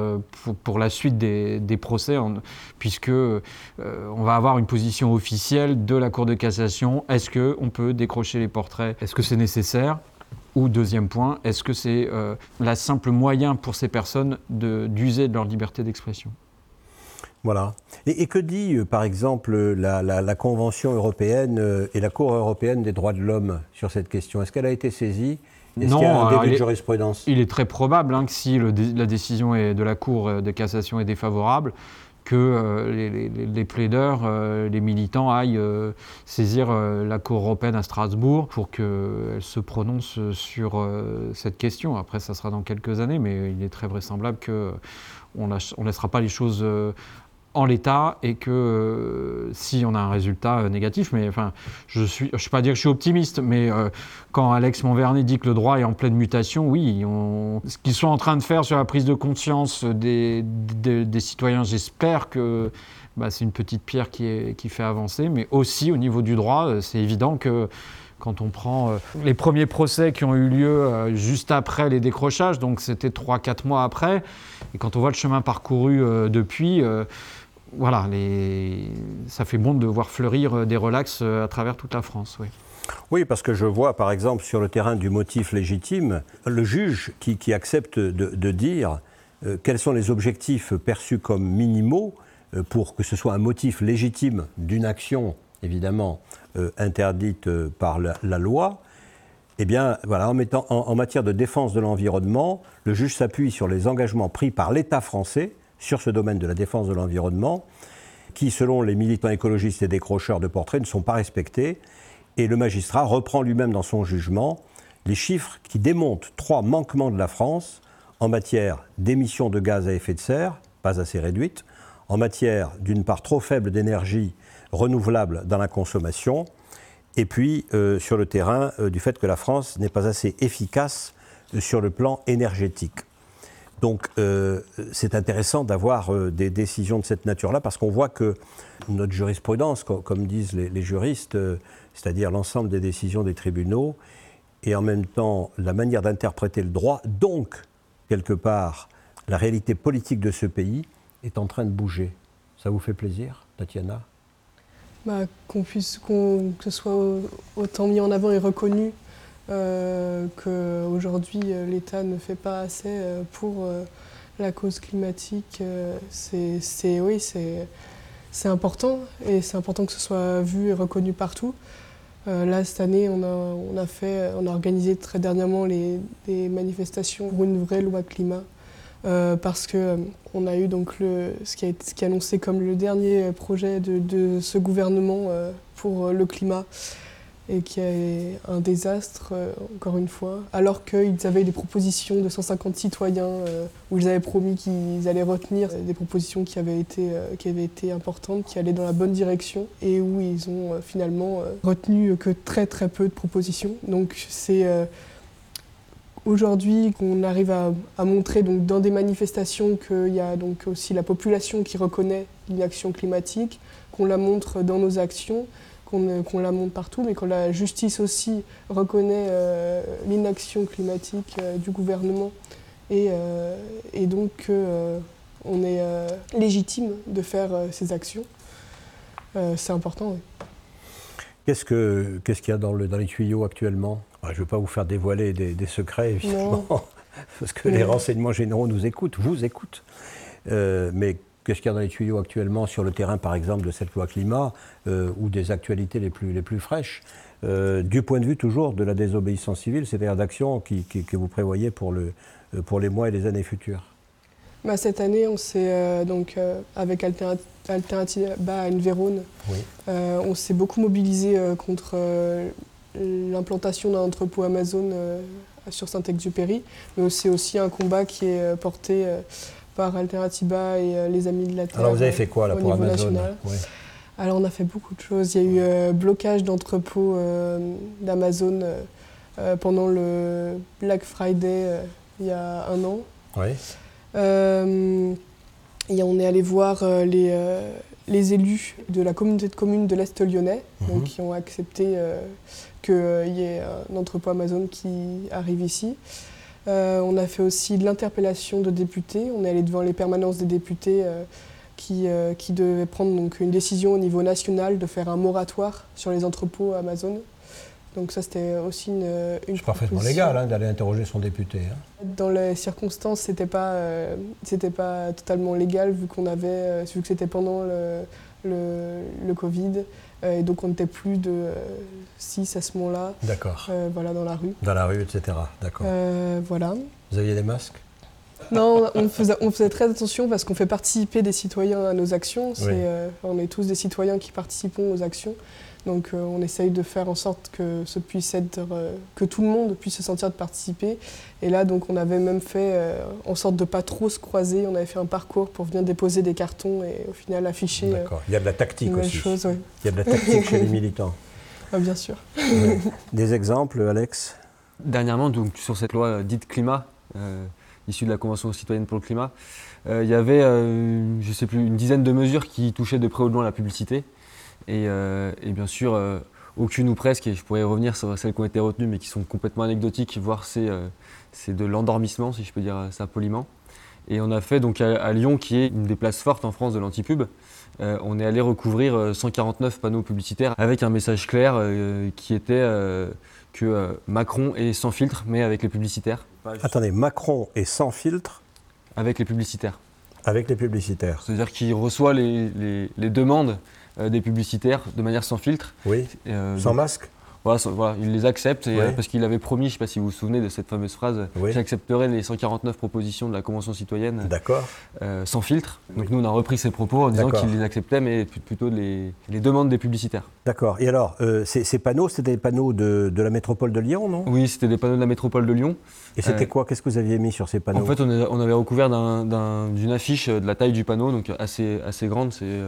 E: pour, la suite des, procès, en, puisque que on va avoir une position officielle de la Cour de cassation. Est-ce qu'on peut décrocher les portraits? Est-ce que c'est nécessaire? Ou deuxième point, est-ce que c'est la simple moyen pour ces personnes d'user de, leur liberté d'expression?
B: Voilà. Et, que dit, par exemple, la, Convention européenne et la Cour européenne des droits de l'homme sur cette question? Est-ce qu'elle a été saisie? Est-ce qu'il y a un début de jurisprudence?
E: Il est très probable hein, que si la décision de la Cour de cassation est défavorable, que euh, les, plaideurs, euh, les militants aillent euh, saisir la Cour européenne à Strasbourg pour qu'elle se prononce sur cette question. Après, ça sera dans quelques années, mais il est très vraisemblable qu'on ne laissera pas les choses en l'état et que euh, si on a un résultat euh, négatif, mais enfin, je suis, je ne pas dire que je suis optimiste, mais euh, quand Alex Monvernet dit que le droit est en pleine mutation, oui, ce qu'ils sont en train de faire sur la prise de conscience des, des, citoyens, j'espère que bah, c'est une petite pierre qui fait avancer, mais aussi au niveau du droit, c'est évident que quand on prend les premiers procès qui ont eu lieu juste après les décrochages, donc c'était 3-4 mois après, et quand on voit le chemin parcouru depuis, voilà, ça fait bon de voir fleurir euh, des relax euh, à travers toute la France. Oui.
B: Oui, parce que je vois par exemple sur le terrain du motif légitime, le juge qui, accepte de, dire euh, quels sont les objectifs perçus comme minimaux pour que ce soit un motif légitime d'une action, évidemment, interdite par la, loi. Eh bien, voilà, en, matière de défense de l'environnement, le juge s'appuie sur les engagements pris par l'État français sur ce domaine de la défense de l'environnement, qui, selon les militants écologistes et décrocheurs de portraits, ne sont pas respectés. Et le magistrat reprend lui-même dans son jugement les chiffres qui démontent trois manquements de la France en matière d'émissions de gaz à effet de serre, pas assez réduites, en matière d'une part trop faible d'énergie renouvelable dans la consommation, et puis euh, sur le terrain euh, du fait que la France n'est pas assez efficace euh, sur le plan énergétique. Donc euh, c'est intéressant d'avoir euh, des décisions de cette nature-là parce qu'on voit que notre jurisprudence, comme, disent les, juristes, euh, c'est-à-dire l'ensemble des décisions des tribunaux, et en même temps la manière d'interpréter le droit, donc quelque part la réalité politique de ce pays, est en train de bouger. Ça vous fait plaisir, Tatiana?
C: Bah, Qu'on puisse, que ce soit autant mis en avant et reconnu euh, qu'aujourd'hui euh, l'État ne fait pas assez euh, pour la cause climatique, c'est oui, c'est important et c'est important que ce soit vu et reconnu partout. là, cette année, on a, fait, on a organisé très dernièrement les, des manifestations pour une vraie loi climat. parce que on a eu donc ce, qui a, qui est annoncé comme le dernier projet de ce gouvernement pour le climat et qui est un désastre, euh, encore une fois, alors qu'ils avaient des propositions de 150 citoyens euh, où ils avaient promis qu'ils allaient retenir des propositions qui avaient, été, euh, qui avaient été importantes, qui allaient dans la bonne direction, et où ils ont finalement retenu que très très peu de propositions. Donc c'est aujourd'hui qu'on arrive à, à, montrer donc, dans des manifestations qu'il y a donc aussi la population qui reconnaît l'inaction climatique, qu'on la montre dans nos actions, qu'on la monte partout, mais quand la justice aussi reconnaît euh, l'inaction climatique euh, du gouvernement. Et, euh, et donc qu'on est légitime de faire ces actions, c'est important.
B: Qu'est-ce qu'il y a dans, le, dans, les tuyaux actuellement? Je ne veux pas vous faire dévoiler des, secrets, évidemment, parce que les renseignements généraux nous écoutent, vous écoutent. mais Qu'est-ce qu'il y a dans les tuyaux actuellement sur le terrain, par exemple, de cette loi climat euh, ou des actualités les plus, les plus fraîches euh, Du point de vue toujours de la désobéissance civile, c'est-à-dire d'actions que vous prévoyez pour, le, euh, pour les mois et les années futures?
C: Bah, Cette année, on s'est donc avec Alternative à une Vérone, on s'est beaucoup mobilisé contre l'implantation d'un entrepôt Amazon sur Saint-Exupéry, mais c'est aussi un combat qui est porté par Alternatiba et euh, les Amis de la Terre.
B: Alors vous avez fait quoi là, pour
C: national Alors on a fait beaucoup de choses. Il y a eu euh, blocage d'entrepôts euh, d'Amazon pendant le Black Friday il y a un an.
B: Oui.
C: et on est allé voir les, les élus de la communauté de communes de l'Est lyonnais, mhm. donc, qui ont accepté qu'il y ait un entrepôt Amazon qui arrive ici. Euh, on a fait aussi de l'interpellation de députés. On est allé devant les permanences des députés euh, qui, qui devait prendre donc, une décision au niveau national de faire un moratoire sur les entrepôts Amazon. Donc ça, c'était aussi une, une
B: C'est parfaitement légal hein, d'aller interroger son député. Hein.
C: Dans les circonstances, c'était pas, euh, c'était pas totalement légal vu qu'on avait, euh, vu que c'était pendant le, le, le Covid. Euh, et donc on n'était plus de 6 à ce moment-là.
B: D'accord.
C: voilà, dans la rue.
B: Dans la rue, etc. D'accord.
C: voilà.
B: Vous aviez des masques?
C: Non, on faisait, on faisait, très attention parce qu'on fait participer des citoyens à nos actions. on est tous des citoyens qui participons aux actions. Donc euh, on essaye de faire en sorte que, ce puisse être, euh, que tout le monde puisse se sentir de participer. Et là, donc, on avait même fait euh, en sorte de ne pas trop se croiser. On avait fait un parcours pour venir déposer des cartons et au final afficher.
B: D'accord. Il y a de la tactique aussi.
C: Chose,
B: Il y a de la tactique chez les militants.
C: Ah, bien sûr.
B: Des exemples, Alex?
D: Dernièrement, donc, sur cette loi dite climat, issue de la Convention citoyenne pour le climat, il y avait, je sais plus, une dizaine de mesures qui touchaient de près ou de loin la publicité. Euh, et, bien sûr, euh, aucune ou presque, et je pourrais revenir sur celles qui ont été retenues, mais qui sont complètement anecdotiques, voire c'est euh, de l'endormissement, si je peux dire ça poliment. Et on a fait donc à, Lyon, qui est une des places fortes en France de l'antipub, on est allé recouvrir 149 panneaux publicitaires avec un message clair qui était que Macron est sans filtre, mais avec les publicitaires.
B: Attendez, Macron est sans filtre
D: Avec les publicitaires.
B: Avec les publicitaires.
D: C'est-à-dire qu'il reçoit les, les demandes euh, des publicitaires de manière sans filtre.
B: Oui. Euh, sans masque
D: voilà, il les accepte euh, parce qu'il avait promis, je ne sais pas si vous vous souvenez de cette fameuse phrase, j'accepterai les 149 propositions de la Convention citoyenne sans filtre. Donc nous, on a repris ses propos en disant qu'il les acceptait, mais plutôt les, demandes des publicitaires.
B: D'accord. Et alors, ces, panneaux, c'était des panneaux de, la métropole de Lyon, non?
D: Oui, c'était des panneaux de la métropole de Lyon.
B: Et c'était quoi? Qu'est-ce que vous aviez mis sur ces panneaux?
D: En fait, on, avait recouvert d'une affiche de la taille du panneau, donc assez, assez grande. C'est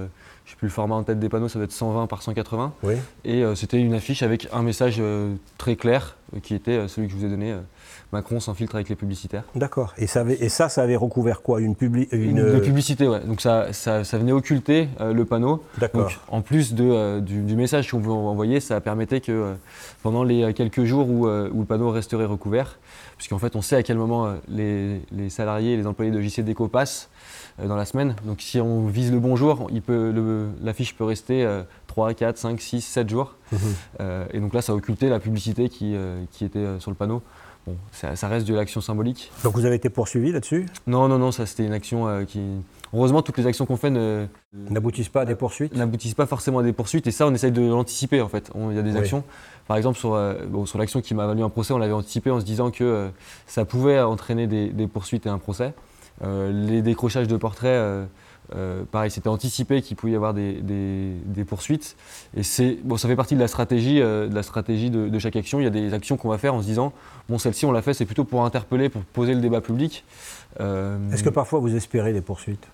D: je sais plus le format en tête des panneaux, ça doit être 120 par 180.
B: Oui.
D: Et euh, c'était une affiche avec un message euh, très clair euh, qui était celui que je vous ai donné. Macron sans filtre avec les publicitaires.
B: D'accord. Et ça, et ça, ça avait recouvert quoi? Une, publi
D: une... publicité, ouais. Donc ça, ça, venait occulter le panneau.
B: D'accord.
D: En plus de, du, message qu'on pouvait envoyer, ça permettait que pendant les quelques jours où, où, le panneau resterait recouvert, puisqu'en fait on sait à quel moment les, les salariés et les employés de JC Déco passent, euh, dans la semaine. Donc si on vise le bon jour, l'affiche peut rester 3, 4, 5, 6, 7 jours. Mhm. Euh, et donc là, ça a occulté la publicité qui, euh, qui était sur le panneau. Bon, ça, reste de l'action symbolique.
B: Donc vous avez été poursuivi là-dessus?
D: Non, non, non, ça c'était une action qui... Heureusement, toutes les actions qu'on fait
B: n'aboutissent pas à des poursuites
D: N'aboutissent pas forcément à des poursuites. Et ça, on essaye de l'anticiper en fait. Il y a des actions. Par exemple, sur, sur l'action qui m'a valu un procès, on l'avait anticipé en se disant que ça pouvait entraîner des, des poursuites et un procès. Euh, les décrochages de portraits, euh, euh, pareil, c'était anticipé qu'il pouvait y avoir des, poursuites. Et c'est bon, ça fait partie de la stratégie, de, la stratégie de, chaque action. Il y a des actions qu'on va faire en se disant, bon, celle-ci, on l'a fait, c'est plutôt pour interpeller, pour poser le débat public.
B: Est-ce que parfois vous espérez des poursuites?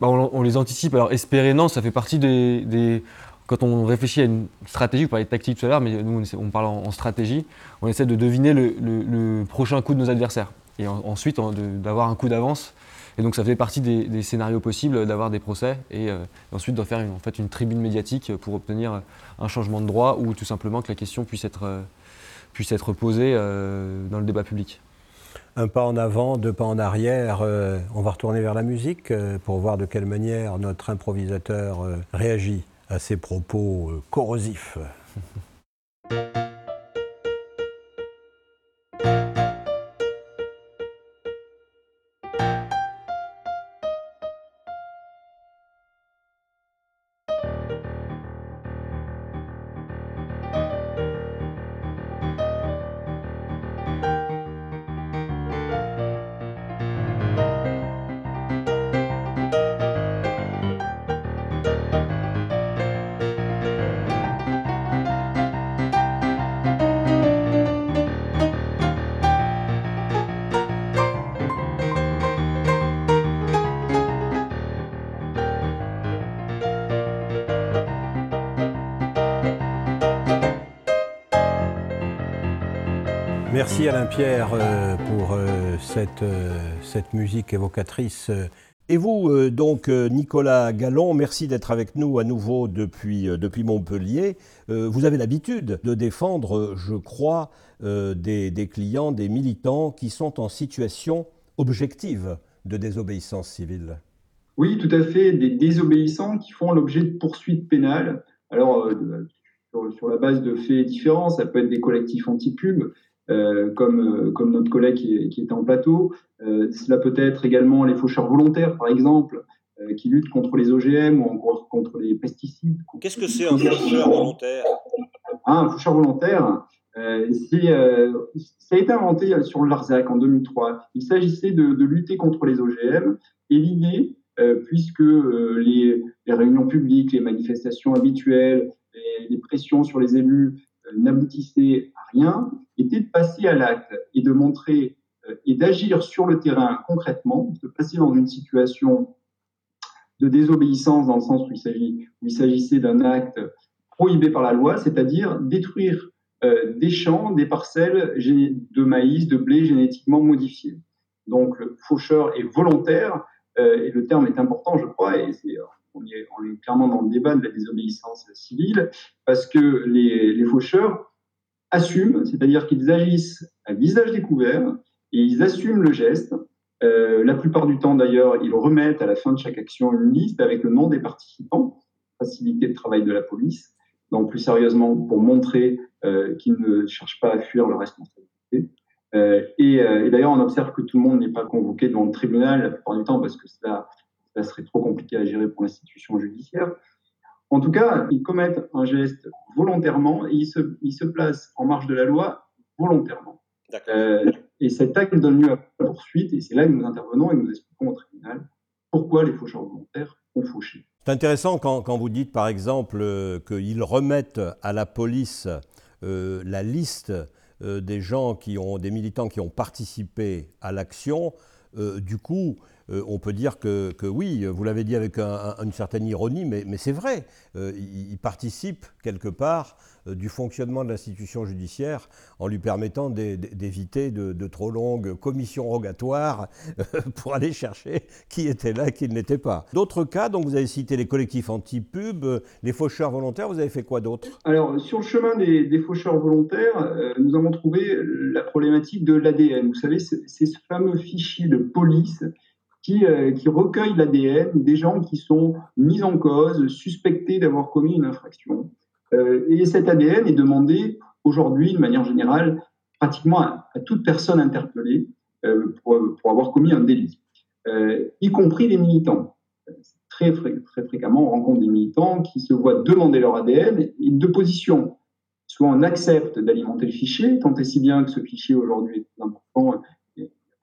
D: Bah, on, les anticipe. Alors espérer, non, ça fait partie des, quand on réfléchit à une stratégie, vous parliez de tactique tout à l'heure, mais nous on, parle en, stratégie, on essaie de deviner le, prochain coup de nos adversaires et ensuite d'avoir un coup d'avance. Et donc ça fait partie des, scénarios possibles d'avoir des procès et, euh, ensuite de faire une, en fait, une tribune médiatique pour obtenir un changement de droit ou tout simplement que la question puisse être, euh, posée euh, dans le débat public.
B: Un pas en avant, deux pas en arrière, on va retourner vers la musique pour voir de quelle manière notre improvisateur réagit à ces propos corrosifs. Merci Alain Pierre euh, pour euh, cette, euh, cette musique évocatrice. Et vous, donc, Nicolas Gallon, merci d'être avec nous à nouveau depuis, depuis Montpellier. Vous avez l'habitude de défendre, je crois, des, des clients, des militants qui sont en situation objective de désobéissance civile.
F: Oui, tout à fait, des désobéissants qui font l'objet de poursuites pénales. Alors, sur, la base de faits différents, ça peut être des collectifs anti-pub, comme, comme notre collègue qui, qui était en plateau. cela peut être également les faucheurs volontaires, par exemple, euh, qui luttent contre les OGM ou encore contre les pesticides.
B: Qu'est-ce que c'est un faucheur volontaire?
F: Ah, Un faucheur volontaire, euh, euh, ça a été inventé sur le Larzac en 2003. Il s'agissait de, lutter contre les OGM et l'idée, puisque les, réunions publiques, les manifestations habituelles, les, les pressions sur les élus n'aboutissaient était de passer à l'acte et de montrer et d'agir sur le terrain concrètement, de passer dans une situation de désobéissance dans le sens où il s'agissait d'un acte prohibé par la loi, c'est-à-dire détruire euh, des champs, des parcelles de maïs, de blé génétiquement modifiés. Donc faucheur est volontaire, euh, et le terme est important, je crois, et on, est, clairement dans le débat de la désobéissance civile, parce que les faucheurs assument, c'est-à-dire qu'ils agissent à visage découvert, et ils assument le geste, euh, la plupart du temps, d'ailleurs, ils remettent à la fin de chaque action une liste avec le nom des participants, faciliter le travail de la police. Donc, plus sérieusement, pour montrer euh, qu'ils ne cherchent pas à fuir leur responsabilité. Euh, et, d'ailleurs, on observe que tout le monde n'est pas convoqué devant le tribunal la plupart du temps parce que cela, serait trop compliqué à gérer pour l'institution judiciaire. En tout cas, ils commettent un geste volontairement et ils se, ils se placent en marge de la loi volontairement. Euh, et cet acte donne lieu à la poursuite, et c'est là que nous intervenons et nous expliquons au tribunal pourquoi les faucheurs volontaires ont fauché.
B: C'est intéressant quand, quand, vous dites, par exemple, euh, qu'ils remettent à la police euh, la liste des gens qui ont, des militants qui ont participé à l'action. du coup, on peut dire que, que oui, vous l'avez dit avec une certaine ironie, mais, mais c'est vrai. ils participent quelque part euh, du fonctionnement de l'institution judiciaire en lui permettant d'éviter de, trop longues commissions rogatoires euh, pour aller chercher qui était là et qui ne l'était pas. D'autres cas, donc vous avez cité les collectifs anti-pub, les faucheurs volontaires, vous avez fait quoi d'autre?
F: Alors, sur le chemin des, faucheurs volontaires, euh, nous avons trouvé la problématique de l'ADN. Vous savez, c'est ce fameux fichier de police qui, qui, recueille l'ADN des gens qui sont mis en cause, suspectés d'avoir commis une infraction. Euh, et cet ADN est demandé aujourd'hui, de manière générale, pratiquement à, toute personne interpellée euh, pour, avoir commis un délit, euh, y compris les militants. Très, très, fréquemment, on rencontre des militants qui se voient demander leur ADN et deux positions. Soit on accepte d'alimenter le fichier, tant et si bien que ce fichier aujourd'hui est important,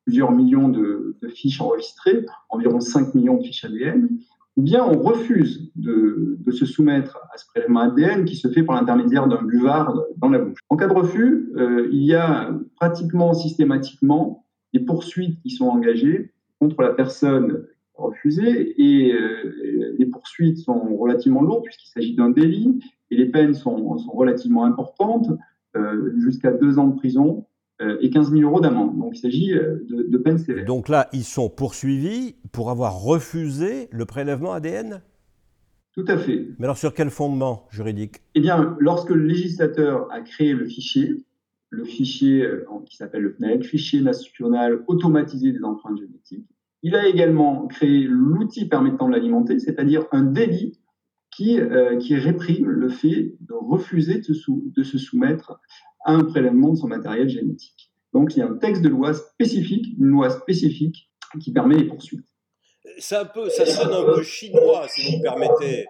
F: plusieurs millions de, fiches enregistrées, environ 5 millions de fiches ADN, ou bien on refuse de, se soumettre à ce prélèvement ADN qui se fait par l'intermédiaire d'un buvard dans la bouche. En cas de refus, euh, il y a pratiquement systématiquement des poursuites qui sont engagées contre la personne refusée et euh, les poursuites sont relativement lourdes puisqu'il s'agit d'un délit et les peines sont, relativement importantes, euh, jusqu'à deux ans de prison et 15 000 euros d'amende. Donc il s'agit euh, de, peines sévères.
B: Donc là, ils sont poursuivis pour avoir refusé le prélèvement ADN
F: Tout à fait.
B: Mais alors sur quel fondement juridique?
F: Eh bien, lorsque le législateur a créé le fichier, le fichier euh, qui s'appelle le FNAEC, Fichier national automatisé des empreintes génétiques, il a également créé l'outil permettant de l'alimenter, c'est-à-dire un délit qui, qui réprime le fait de refuser de de se soumettre à un prélèvement de son matériel génétique. Donc il y a un texte de loi spécifique, une loi spécifique qui permet les poursuites.
B: Ça, un peu, ça sonne un peu chinois, si vous me permettez.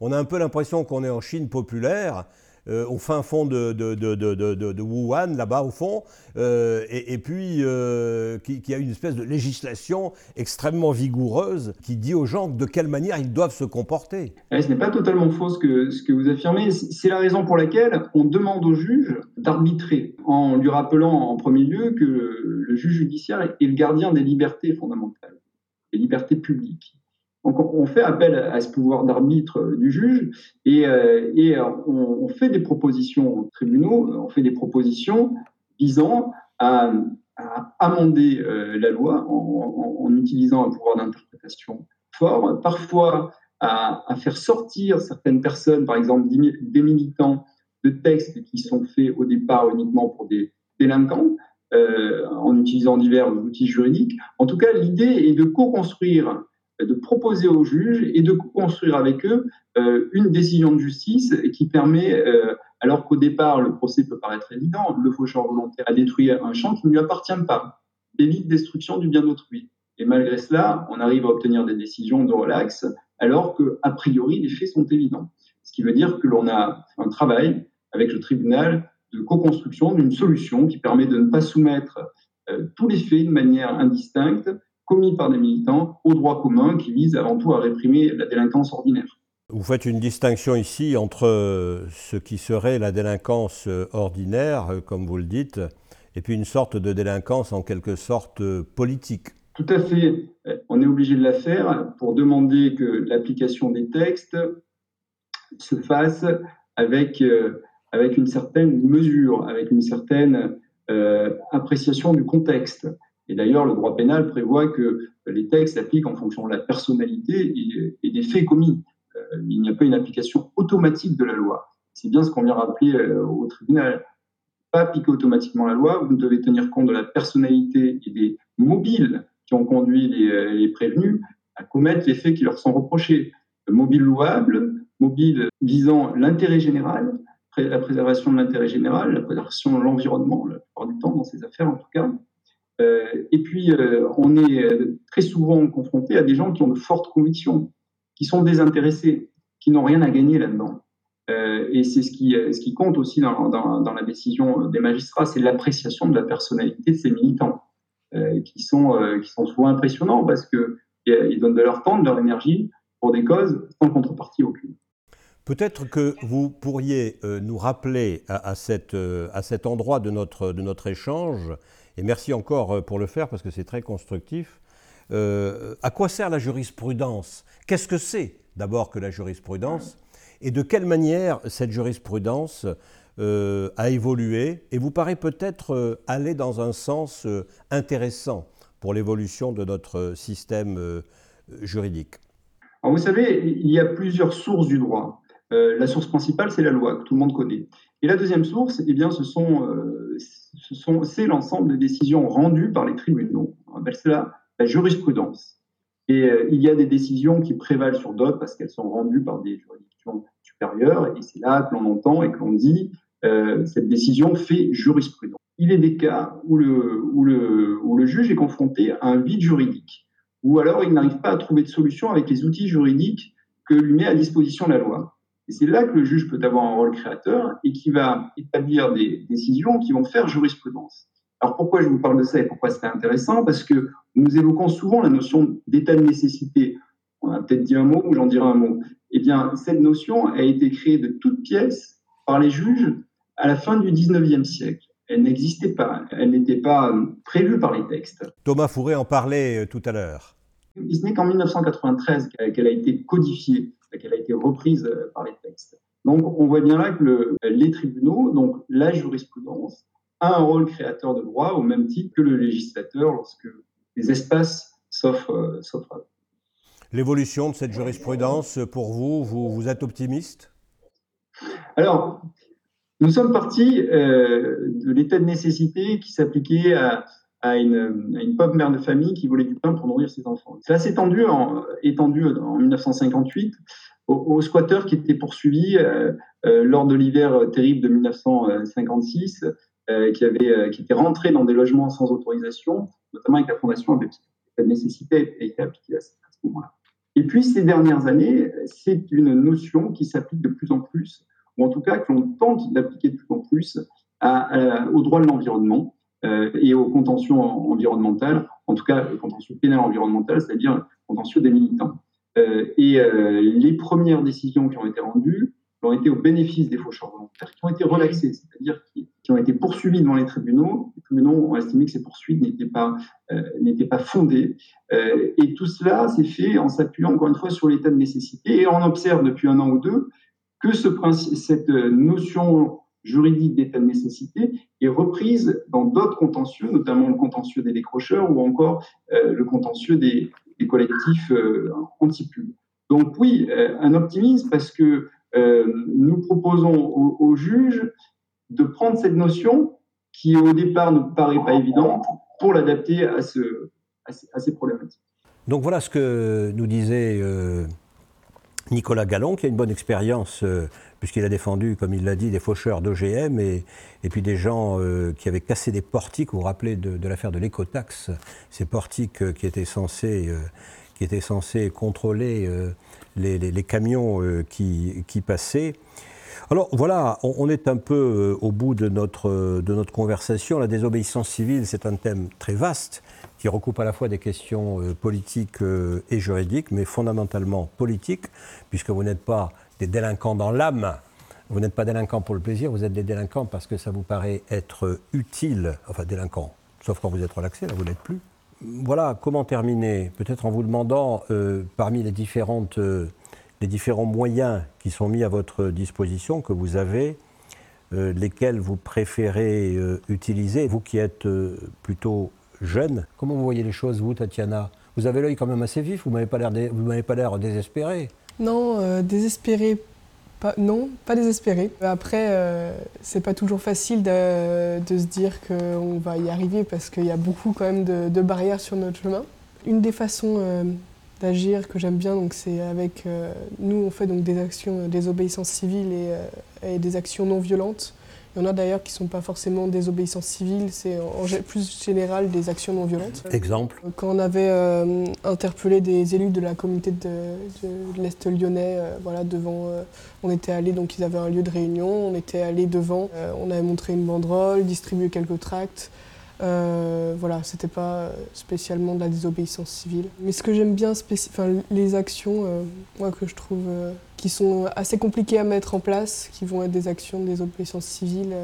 B: On a un peu l'impression qu'on est en Chine populaire, euh, au fin fond de, de, de, Wuhan, là-bas au fond, euh, et, puis euh, qui, qui, a une espèce de législation extrêmement vigoureuse qui dit aux gens de quelle manière ils doivent se comporter.
F: Eh, ce n'est pas totalement faux ce que, ce que vous affirmez. C'est la raison pour laquelle on demande au juge d'arbitrer, en lui rappelant en premier lieu que le juge judiciaire est le gardien des libertés fondamentales, des libertés publiques. Donc on fait appel à ce pouvoir d'arbitre du juge et, euh, on, fait des propositions aux tribunaux, on fait des propositions visant à, amender euh, la loi en, utilisant un pouvoir d'interprétation fort, parfois à, faire sortir certaines personnes, par exemple des militants, de textes qui sont faits au départ uniquement pour des délinquants, en utilisant divers outils juridiques. En tout cas, l'idée est de co-construire, de proposer aux juges et de co-construire avec eux une décision de justice qui permet, alors qu'au départ, le procès peut paraître évident, le faucheur volontaire a détruit un champ qui ne lui appartient pas, évite destruction du bien d'autrui. Et malgré cela, on arrive à obtenir des décisions de relax, alors que, a priori, les faits sont évidents. Ce qui veut dire que l'on a un travail avec le tribunal de co-construction d'une solution qui permet de ne pas soumettre euh, tous les faits de manière indistincte commis par des militants au droit commun qui vise avant tout à réprimer la délinquance ordinaire.
B: Vous faites une distinction ici entre euh, ce qui serait la délinquance euh, ordinaire, comme vous le dites, et puis une sorte de délinquance en quelque sorte politique.
F: Tout à fait. On est obligé de la faire pour demander que l'application des textes se fasse avec, euh, avec une certaine mesure, avec une certaine euh, appréciation du contexte. Et d'ailleurs, le droit pénal prévoit que les textes s'appliquent en fonction de la personnalité et, des faits commis. Euh, il n'y a pas une application automatique de la loi. C'est bien ce qu'on vient rappeler au tribunal. Pas appliquer automatiquement la loi, vous devez tenir compte de la personnalité et des mobiles qui ont conduit les, prévenus à commettre les faits qui leur sont reprochés. Mobile louable, mobile visant l'intérêt général, la préservation de l'intérêt général, la préservation de l'environnement, la plupart du temps dans ces affaires en tout cas. Euh, et puis, euh, on est euh, très souvent confronté à des gens qui ont de fortes convictions, qui sont désintéressés, qui n'ont rien à gagner là-dedans. et c'est ce qui, compte aussi dans, la décision des magistrats, c'est l'appréciation de la personnalité de ces militants. Qui, sont, souvent impressionnants parce qu'ils donnent de leur temps, de leur énergie pour des causes sans contrepartie aucune.
B: Peut-être que vous pourriez nous rappeler à, cet endroit de notre échange, et merci encore pour le faire parce que c'est très constructif, à quoi sert la jurisprudence? Qu'est-ce que c'est d'abord que la jurisprudence? Et de quelle manière cette jurisprudence euh, a évolué? Et vous paraît peut-être euh, aller dans un sens euh, intéressant pour l'évolution de notre système juridique.
F: Vous savez, il y a plusieurs sources du droit. la source principale, c'est la loi, que tout le monde connaît. Et la deuxième source, eh bien, ce sont, ce sont, c'est l'ensemble des décisions rendues par les tribunaux. On appelle cela la jurisprudence. Et il y a des décisions qui prévalent sur d'autres parce qu'elles sont rendues par des juridictions supérieures. Et c'est là que l'on entend et que l'on dit euh, cette décision fait jurisprudence. Il est des cas où le, où, le, où le juge est confronté à un vide juridique, ou alors il n'arrive pas à trouver de solution avec les outils juridiques que lui met à disposition la loi. Et c'est là que le juge peut avoir un rôle créateur et qui va établir des décisions qui vont faire jurisprudence. Alors pourquoi je vous parle de ça et pourquoi c'est intéressant? Parce que nous évoquons souvent la notion d'état de nécessité. On a peut-être dit un mot ou j'en dirai un mot. Eh bien, cette notion a été créée de toutes pièces par les juges à la fin du 19e siècle. Elle n'existait pas, elle n'était pas euh, prévue par les textes.
B: Thomas Fourré en parlait euh, tout à l'heure.
F: Ce n'est qu'en 1993 qu'elle a été codifiée, qu'elle a été reprise euh, par les textes. Donc on voit bien là que le, les tribunaux, donc la jurisprudence, a un rôle créateur de droit au même titre que le législateur lorsque les espaces s'offrent à
B: L'évolution de cette jurisprudence, pour vous, vous, vous êtes optimiste?
F: Alors, nous sommes partis euh, de l'état de nécessité qui s'appliquait à, à, une, à, une, pauvre mère de famille qui voulait du pain pour nourrir ses enfants. Cela s'est étendu en, étendu en 1958 aux, squatteurs qui étaient poursuivis euh, euh, lors de l'hiver terrible de 1956, euh, qui, avaient, qui étaient rentrés dans des logements sans autorisation, notamment avec la Fondation L'état de nécessité a été appliquée à ce moment-là. Et puis ces dernières années, c'est une notion qui s'applique de plus en plus ou en tout cas que l'on tente d'appliquer de plus en plus au droit de l'environnement euh, et au contentieux environnemental, en tout cas le contentieux pénal environnemental, c'est-à-dire contentieux des militants. Euh, et euh, les premières décisions qui ont été rendues ont été au bénéfice des faucheurs volontaires, qui ont été relaxées, c'est-à-dire qui, ont été poursuivis devant les tribunaux. Les tribunaux ont estimé que ces poursuites n'étaient pas, n'étaient pas fondées. et tout cela s'est fait en s'appuyant encore une fois sur l'état de nécessité. Et on observe depuis un an ou deux que cette notion juridique d'état de nécessité est reprise dans d'autres contentieux, notamment le contentieux des décrocheurs ou encore euh, le contentieux des, collectifs euh, anti-pub. Donc oui, euh, un optimisme parce que euh, nous proposons aux, juges de prendre cette notion qui au départ ne paraît pas évidente pour l'adapter à, ce, à, ces problématiques.
B: Donc voilà ce que nous disait Nicolas Gallon, qui a une bonne expérience, euh, puisqu'il a défendu, comme il l'a dit, des faucheurs d'OGM et, et, puis des gens euh, qui avaient cassé des portiques. Vous vous rappelez de, l'affaire de l'écotaxe, ces portiques qui étaient censés, qui étaient censés contrôler les, camions qui, qui passaient. Alors voilà, on, est un peu euh, au bout de notre, euh, de notre conversation. La désobéissance civile, c'est un thème très vaste qui recoupe à la fois des questions euh, politiques et juridiques, mais fondamentalement politiques, puisque vous n'êtes pas des délinquants dans l'âme, vous n'êtes pas délinquants pour le plaisir, vous êtes des délinquants parce que ça vous paraît être utile, enfin délinquants, sauf quand vous êtes relaxé, là vous n'êtes plus. Voilà, comment terminer Peut-être en vous demandant, parmi les différentes les différents moyens qui sont mis à votre disposition, que vous avez, euh, lesquels vous préférez euh, utiliser, vous qui êtes euh, plutôt jeune. Comment vous voyez les choses, vous, Tatiana? Vous avez l'œil quand même assez vif, vous m'avez pas l'air désespéré.
C: Non, désespéré, pas, non, pas désespéré. Après, c'est pas toujours facile de, se dire qu'on va y arriver parce qu'il y a beaucoup quand même de, de, barrières sur notre chemin. Une des façons d'agir que j'aime bien. Donc c'est avec euh, nous on fait donc des actions, des obéissances civiles et, euh, et, des actions non violentes. Il y en a d'ailleurs qui ne sont pas forcément des obéissances civiles, c'est en, plus général des actions non violentes.
B: Exemple
C: Quand on avait euh, interpellé des élus de la communauté de, de, l'Est lyonnais, voilà, devant, on était allé, donc ils avaient un lieu de réunion, on était allé devant, on avait montré une banderole, distribué quelques tracts. Euh, voilà, c'était pas spécialement de la désobéissance civile. Mais ce que j'aime bien, les actions, euh, moi que je trouve euh, qui sont assez compliquées à mettre en place, qui vont être des actions de désobéissance civile.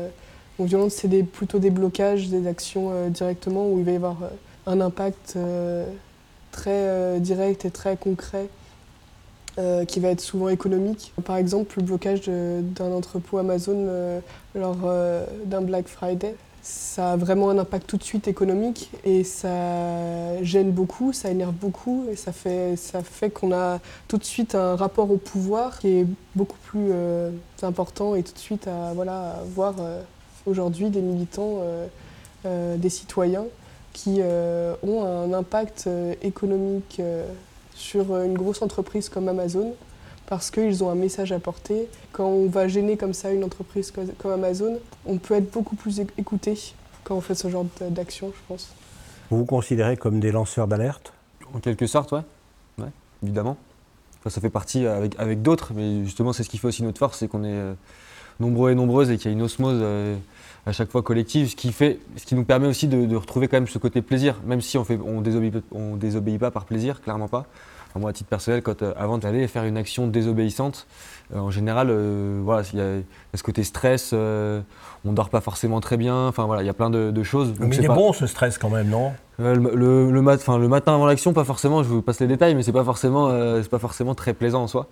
C: non violente, c'est plutôt des blocages, des actions directement où il va y avoir un impact très direct et très concret. qui va être souvent économique. Par exemple, le blocage d'un entrepôt Amazon lors d'un Black Friday ça a vraiment un impact tout de suite économique et ça gêne beaucoup, ça énerve beaucoup et ça fait, ça fait qu'on a tout de suite un rapport au pouvoir qui est beaucoup plus euh, important et tout de suite à, voilà, voir euh, aujourd'hui des militants, euh, des citoyens qui ont un impact économique sur une grosse entreprise comme Amazon parce qu'ils ont un message à porter. Quand on va gêner comme ça une entreprise comme Amazon, on peut être beaucoup plus écouté quand on fait ce genre d'action, je pense.
B: Vous vous considérez comme des lanceurs d'alerte?
D: En quelque sorte, ouais. ouais évidemment. ça fait partie avec, avec d'autres, mais justement, c'est ce qui fait aussi notre force, c'est qu'on est, euh, nombreux et nombreuses et qu'il y a une osmose euh, à chaque fois collective, ce qui, fait, ce qui nous permet aussi de, retrouver quand même ce côté plaisir, même si on ne on désobéit, on désobéit pas par plaisir, clairement pas moi, à titre personnel, quand, euh, avant d'aller faire une action désobéissante, euh, en général, euh, voilà, il y, a ce côté stress, on dort pas forcément très bien, enfin voilà, il y a plein de, choses.
B: mais il est, bon ce stress quand même, non?
D: Le, le, matin avant l'action, pas forcément, je vous passe les détails, mais c'est pas forcément, c'est pas forcément très plaisant en soi.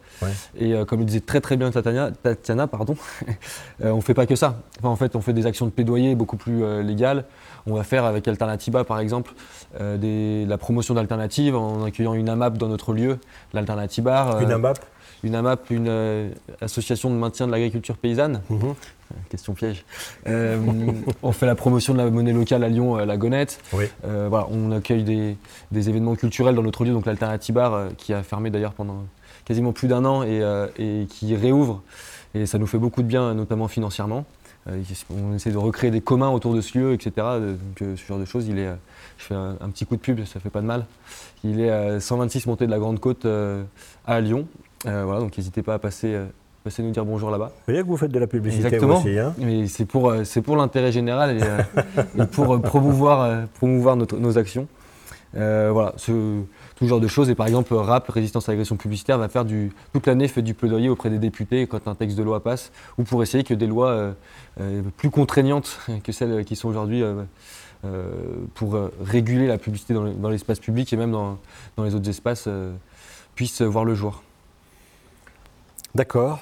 D: Et comme le disait très très bien Tatiana, Tatiana pardon, on fait pas que ça. en fait, on fait des actions de plaidoyer beaucoup plus légales. On va faire avec Alternatiba, par exemple, euh, la promotion d'alternatives en accueillant une AMAP dans notre lieu, l'Alternatibar.
B: Euh, une AMAP
D: Une AMAP, une euh, association de maintien de l'agriculture paysanne. Mhm. Question piège. on fait la promotion de la monnaie locale à Lyon, la Gonette. voilà, on accueille des, événements culturels dans notre lieu, donc l'Alternatibar, qui a fermé d'ailleurs pendant quasiment plus d'un an et qui réouvre. Et ça nous fait beaucoup de bien, notamment financièrement. Euh, on essaie de recréer des communs autour de ce lieu, etc. Donc euh, ce genre de choses, il est, je fais un, petit coup de pub, ça fait pas de mal. Il est à 126 montées de la Grande Côte euh, à Lyon. voilà, donc n'hésitez pas à passer, passer nous dire bonjour là-bas.
B: Vous voyez que vous faites de la publicité
D: Exactement.
B: aussi. Hein
D: c'est pour, pour l'intérêt général et, pour promouvoir, promouvoir nos actions. voilà, ce, tout genre de choses. Et par exemple, RAP, Résistance à l'agression publicitaire, va faire du, toute l'année fait du plaidoyer auprès des députés quand un texte de loi passe, ou pour essayer que des lois euh, euh, plus contraignantes que celles qui sont aujourd'hui euh, pour réguler la publicité dans l'espace public et même dans, dans les autres espaces puissent voir le jour.
B: D'accord.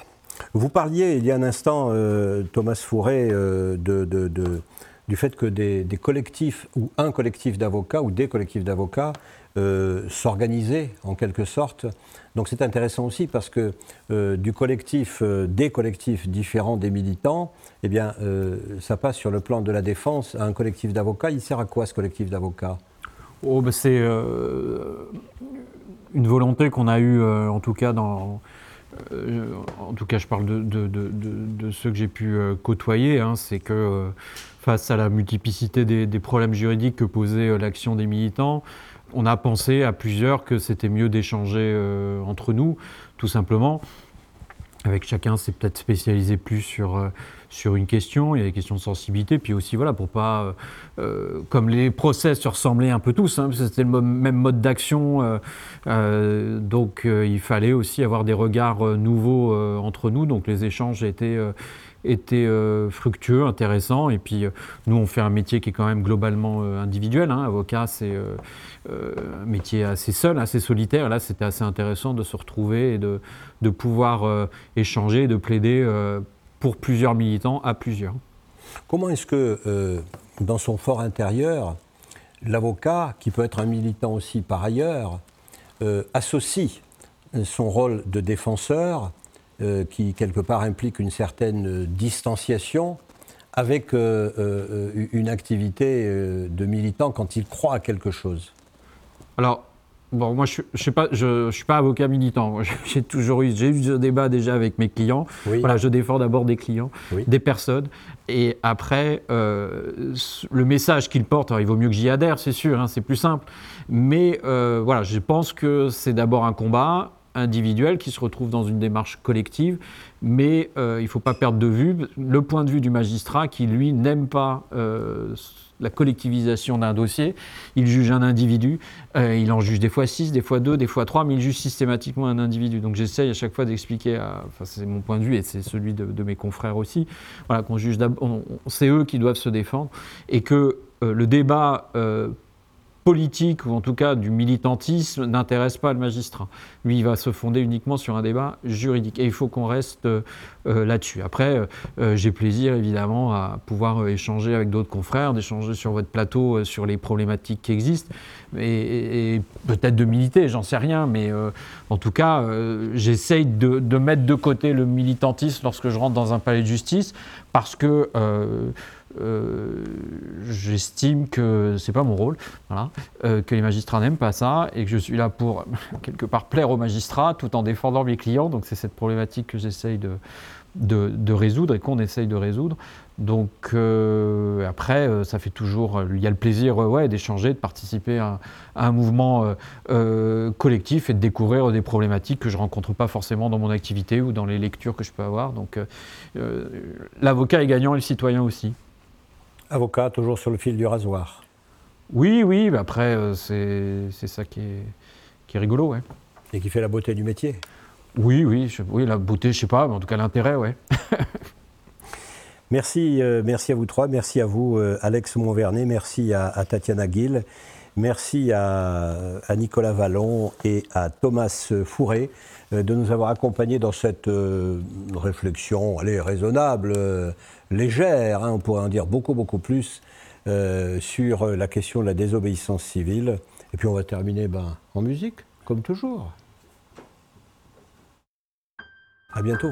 B: Vous parliez il y a un instant, Thomas Fourré, du fait que des, collectifs ou un collectif d'avocats ou des collectifs d'avocats euh, s'organisaient en quelque sorte. Donc c'est intéressant aussi parce que euh, du collectif, euh, des collectifs différents des militants, eh bien, ça passe sur le plan de la défense à un collectif d'avocats. Il sert à quoi ce collectif d'avocats?
E: Oh, ben, C'est une volonté qu'on a eue, en tout cas dans en tout cas, je parle de, ceux que j'ai pu côtoyer, hein, c'est que face à la multiplicité des, problèmes juridiques que posait l'action des militants, on a pensé à plusieurs que c'était mieux d'échanger entre nous, tout simplement. Avec chacun, c'est peut-être spécialisé plus sur sur une question, il y a des questions de sensibilité, puis aussi voilà pour pas, euh, euh, comme les procès se ressemblaient un peu tous, hein, c'était le même mode d'action, euh, donc il fallait aussi avoir des regards nouveaux entre nous, donc les échanges étaient étaient fructueux, intéressants. Et puis, nous, on fait un métier qui est quand même globalement individuel. Hein. Avocat, c'est un métier assez seul, assez solitaire. Là, c'était assez intéressant de se retrouver et de, de pouvoir échanger, de plaider pour plusieurs militants à plusieurs.
B: Comment est-ce que, euh, dans son fort intérieur, l'avocat, qui peut être un militant aussi par ailleurs, euh, associe son rôle de défenseur, euh, qui quelque part implique une certaine distanciation, avec une activité de militant quand il croit à quelque chose
E: Alors, Bon, moi, je ne pas, je, je, suis pas avocat militant. J'ai toujours eu, j'ai eu ce débat déjà avec mes clients. Voilà, je défends d'abord des clients, des personnes, et après, euh, le message qu'ils portent, il vaut mieux que j'y adhère, c'est sûr, hein, c'est plus simple. Mais euh, voilà, je pense que c'est d'abord un combat individuel qui se retrouve dans une démarche collective, mais euh, il ne faut pas perdre de vue le point de vue du magistrat qui, lui, n'aime pas la collectivisation d'un dossier. Il juge un individu, euh, il en juge des fois 6, des fois 2, des fois 3, mais il juge systématiquement un individu. Donc j'essaye à chaque fois d'expliquer, enfin c'est mon point de vue et c'est celui de, mes confrères aussi, voilà, qu'on juge c'est eux qui doivent se défendre et que euh, le débat euh, politique, ou en tout cas du militantisme, n'intéresse pas le magistrat. Lui, il va se fonder uniquement sur un débat juridique. Et il faut qu'on reste euh, là-dessus. Après, euh, j'ai plaisir, évidemment, à pouvoir euh, échanger avec d'autres confrères, d'échanger sur votre plateau sur les problématiques qui existent, et, peut-être de militer, j'en sais rien, mais en tout cas, j'essaye de, mettre de côté le militantisme lorsque je rentre dans un palais de justice, parce que euh, j'estime que c'est pas mon rôle, euh, que les magistrats n'aiment pas ça et que je suis là pour quelque part plaire aux magistrats tout en défendant mes clients. Donc c'est cette problématique que j'essaye de, de, résoudre et qu'on essaye de résoudre. Donc euh, après, ça fait toujours, il y a le plaisir ouais, d'échanger, de participer à, un mouvement collectif et de découvrir des problématiques que je ne rencontre pas forcément dans mon activité ou dans les lectures que je peux avoir. Donc l'avocat est gagnant et le citoyen aussi.
B: Avocat, toujours sur le fil du rasoir.
E: Oui, oui, mais après, euh, c'est ça qui est, qui est rigolo, ouais.
B: Et qui fait la beauté du métier.
E: Oui, oui, oui, la beauté, je sais pas, mais en tout cas l'intérêt, ouais.
B: merci, euh, merci à vous trois, merci à vous, euh, Alex Montvernet, merci à, Tatiana Gill, merci à, Nicolas Vallon et à Thomas Fourré de nous avoir accompagnés dans cette réflexion, allez, raisonnable légère, hein, on pourrait en dire beaucoup, beaucoup plus, euh, sur la question de la désobéissance civile. Et puis on va terminer ben, en musique, comme toujours. À bientôt.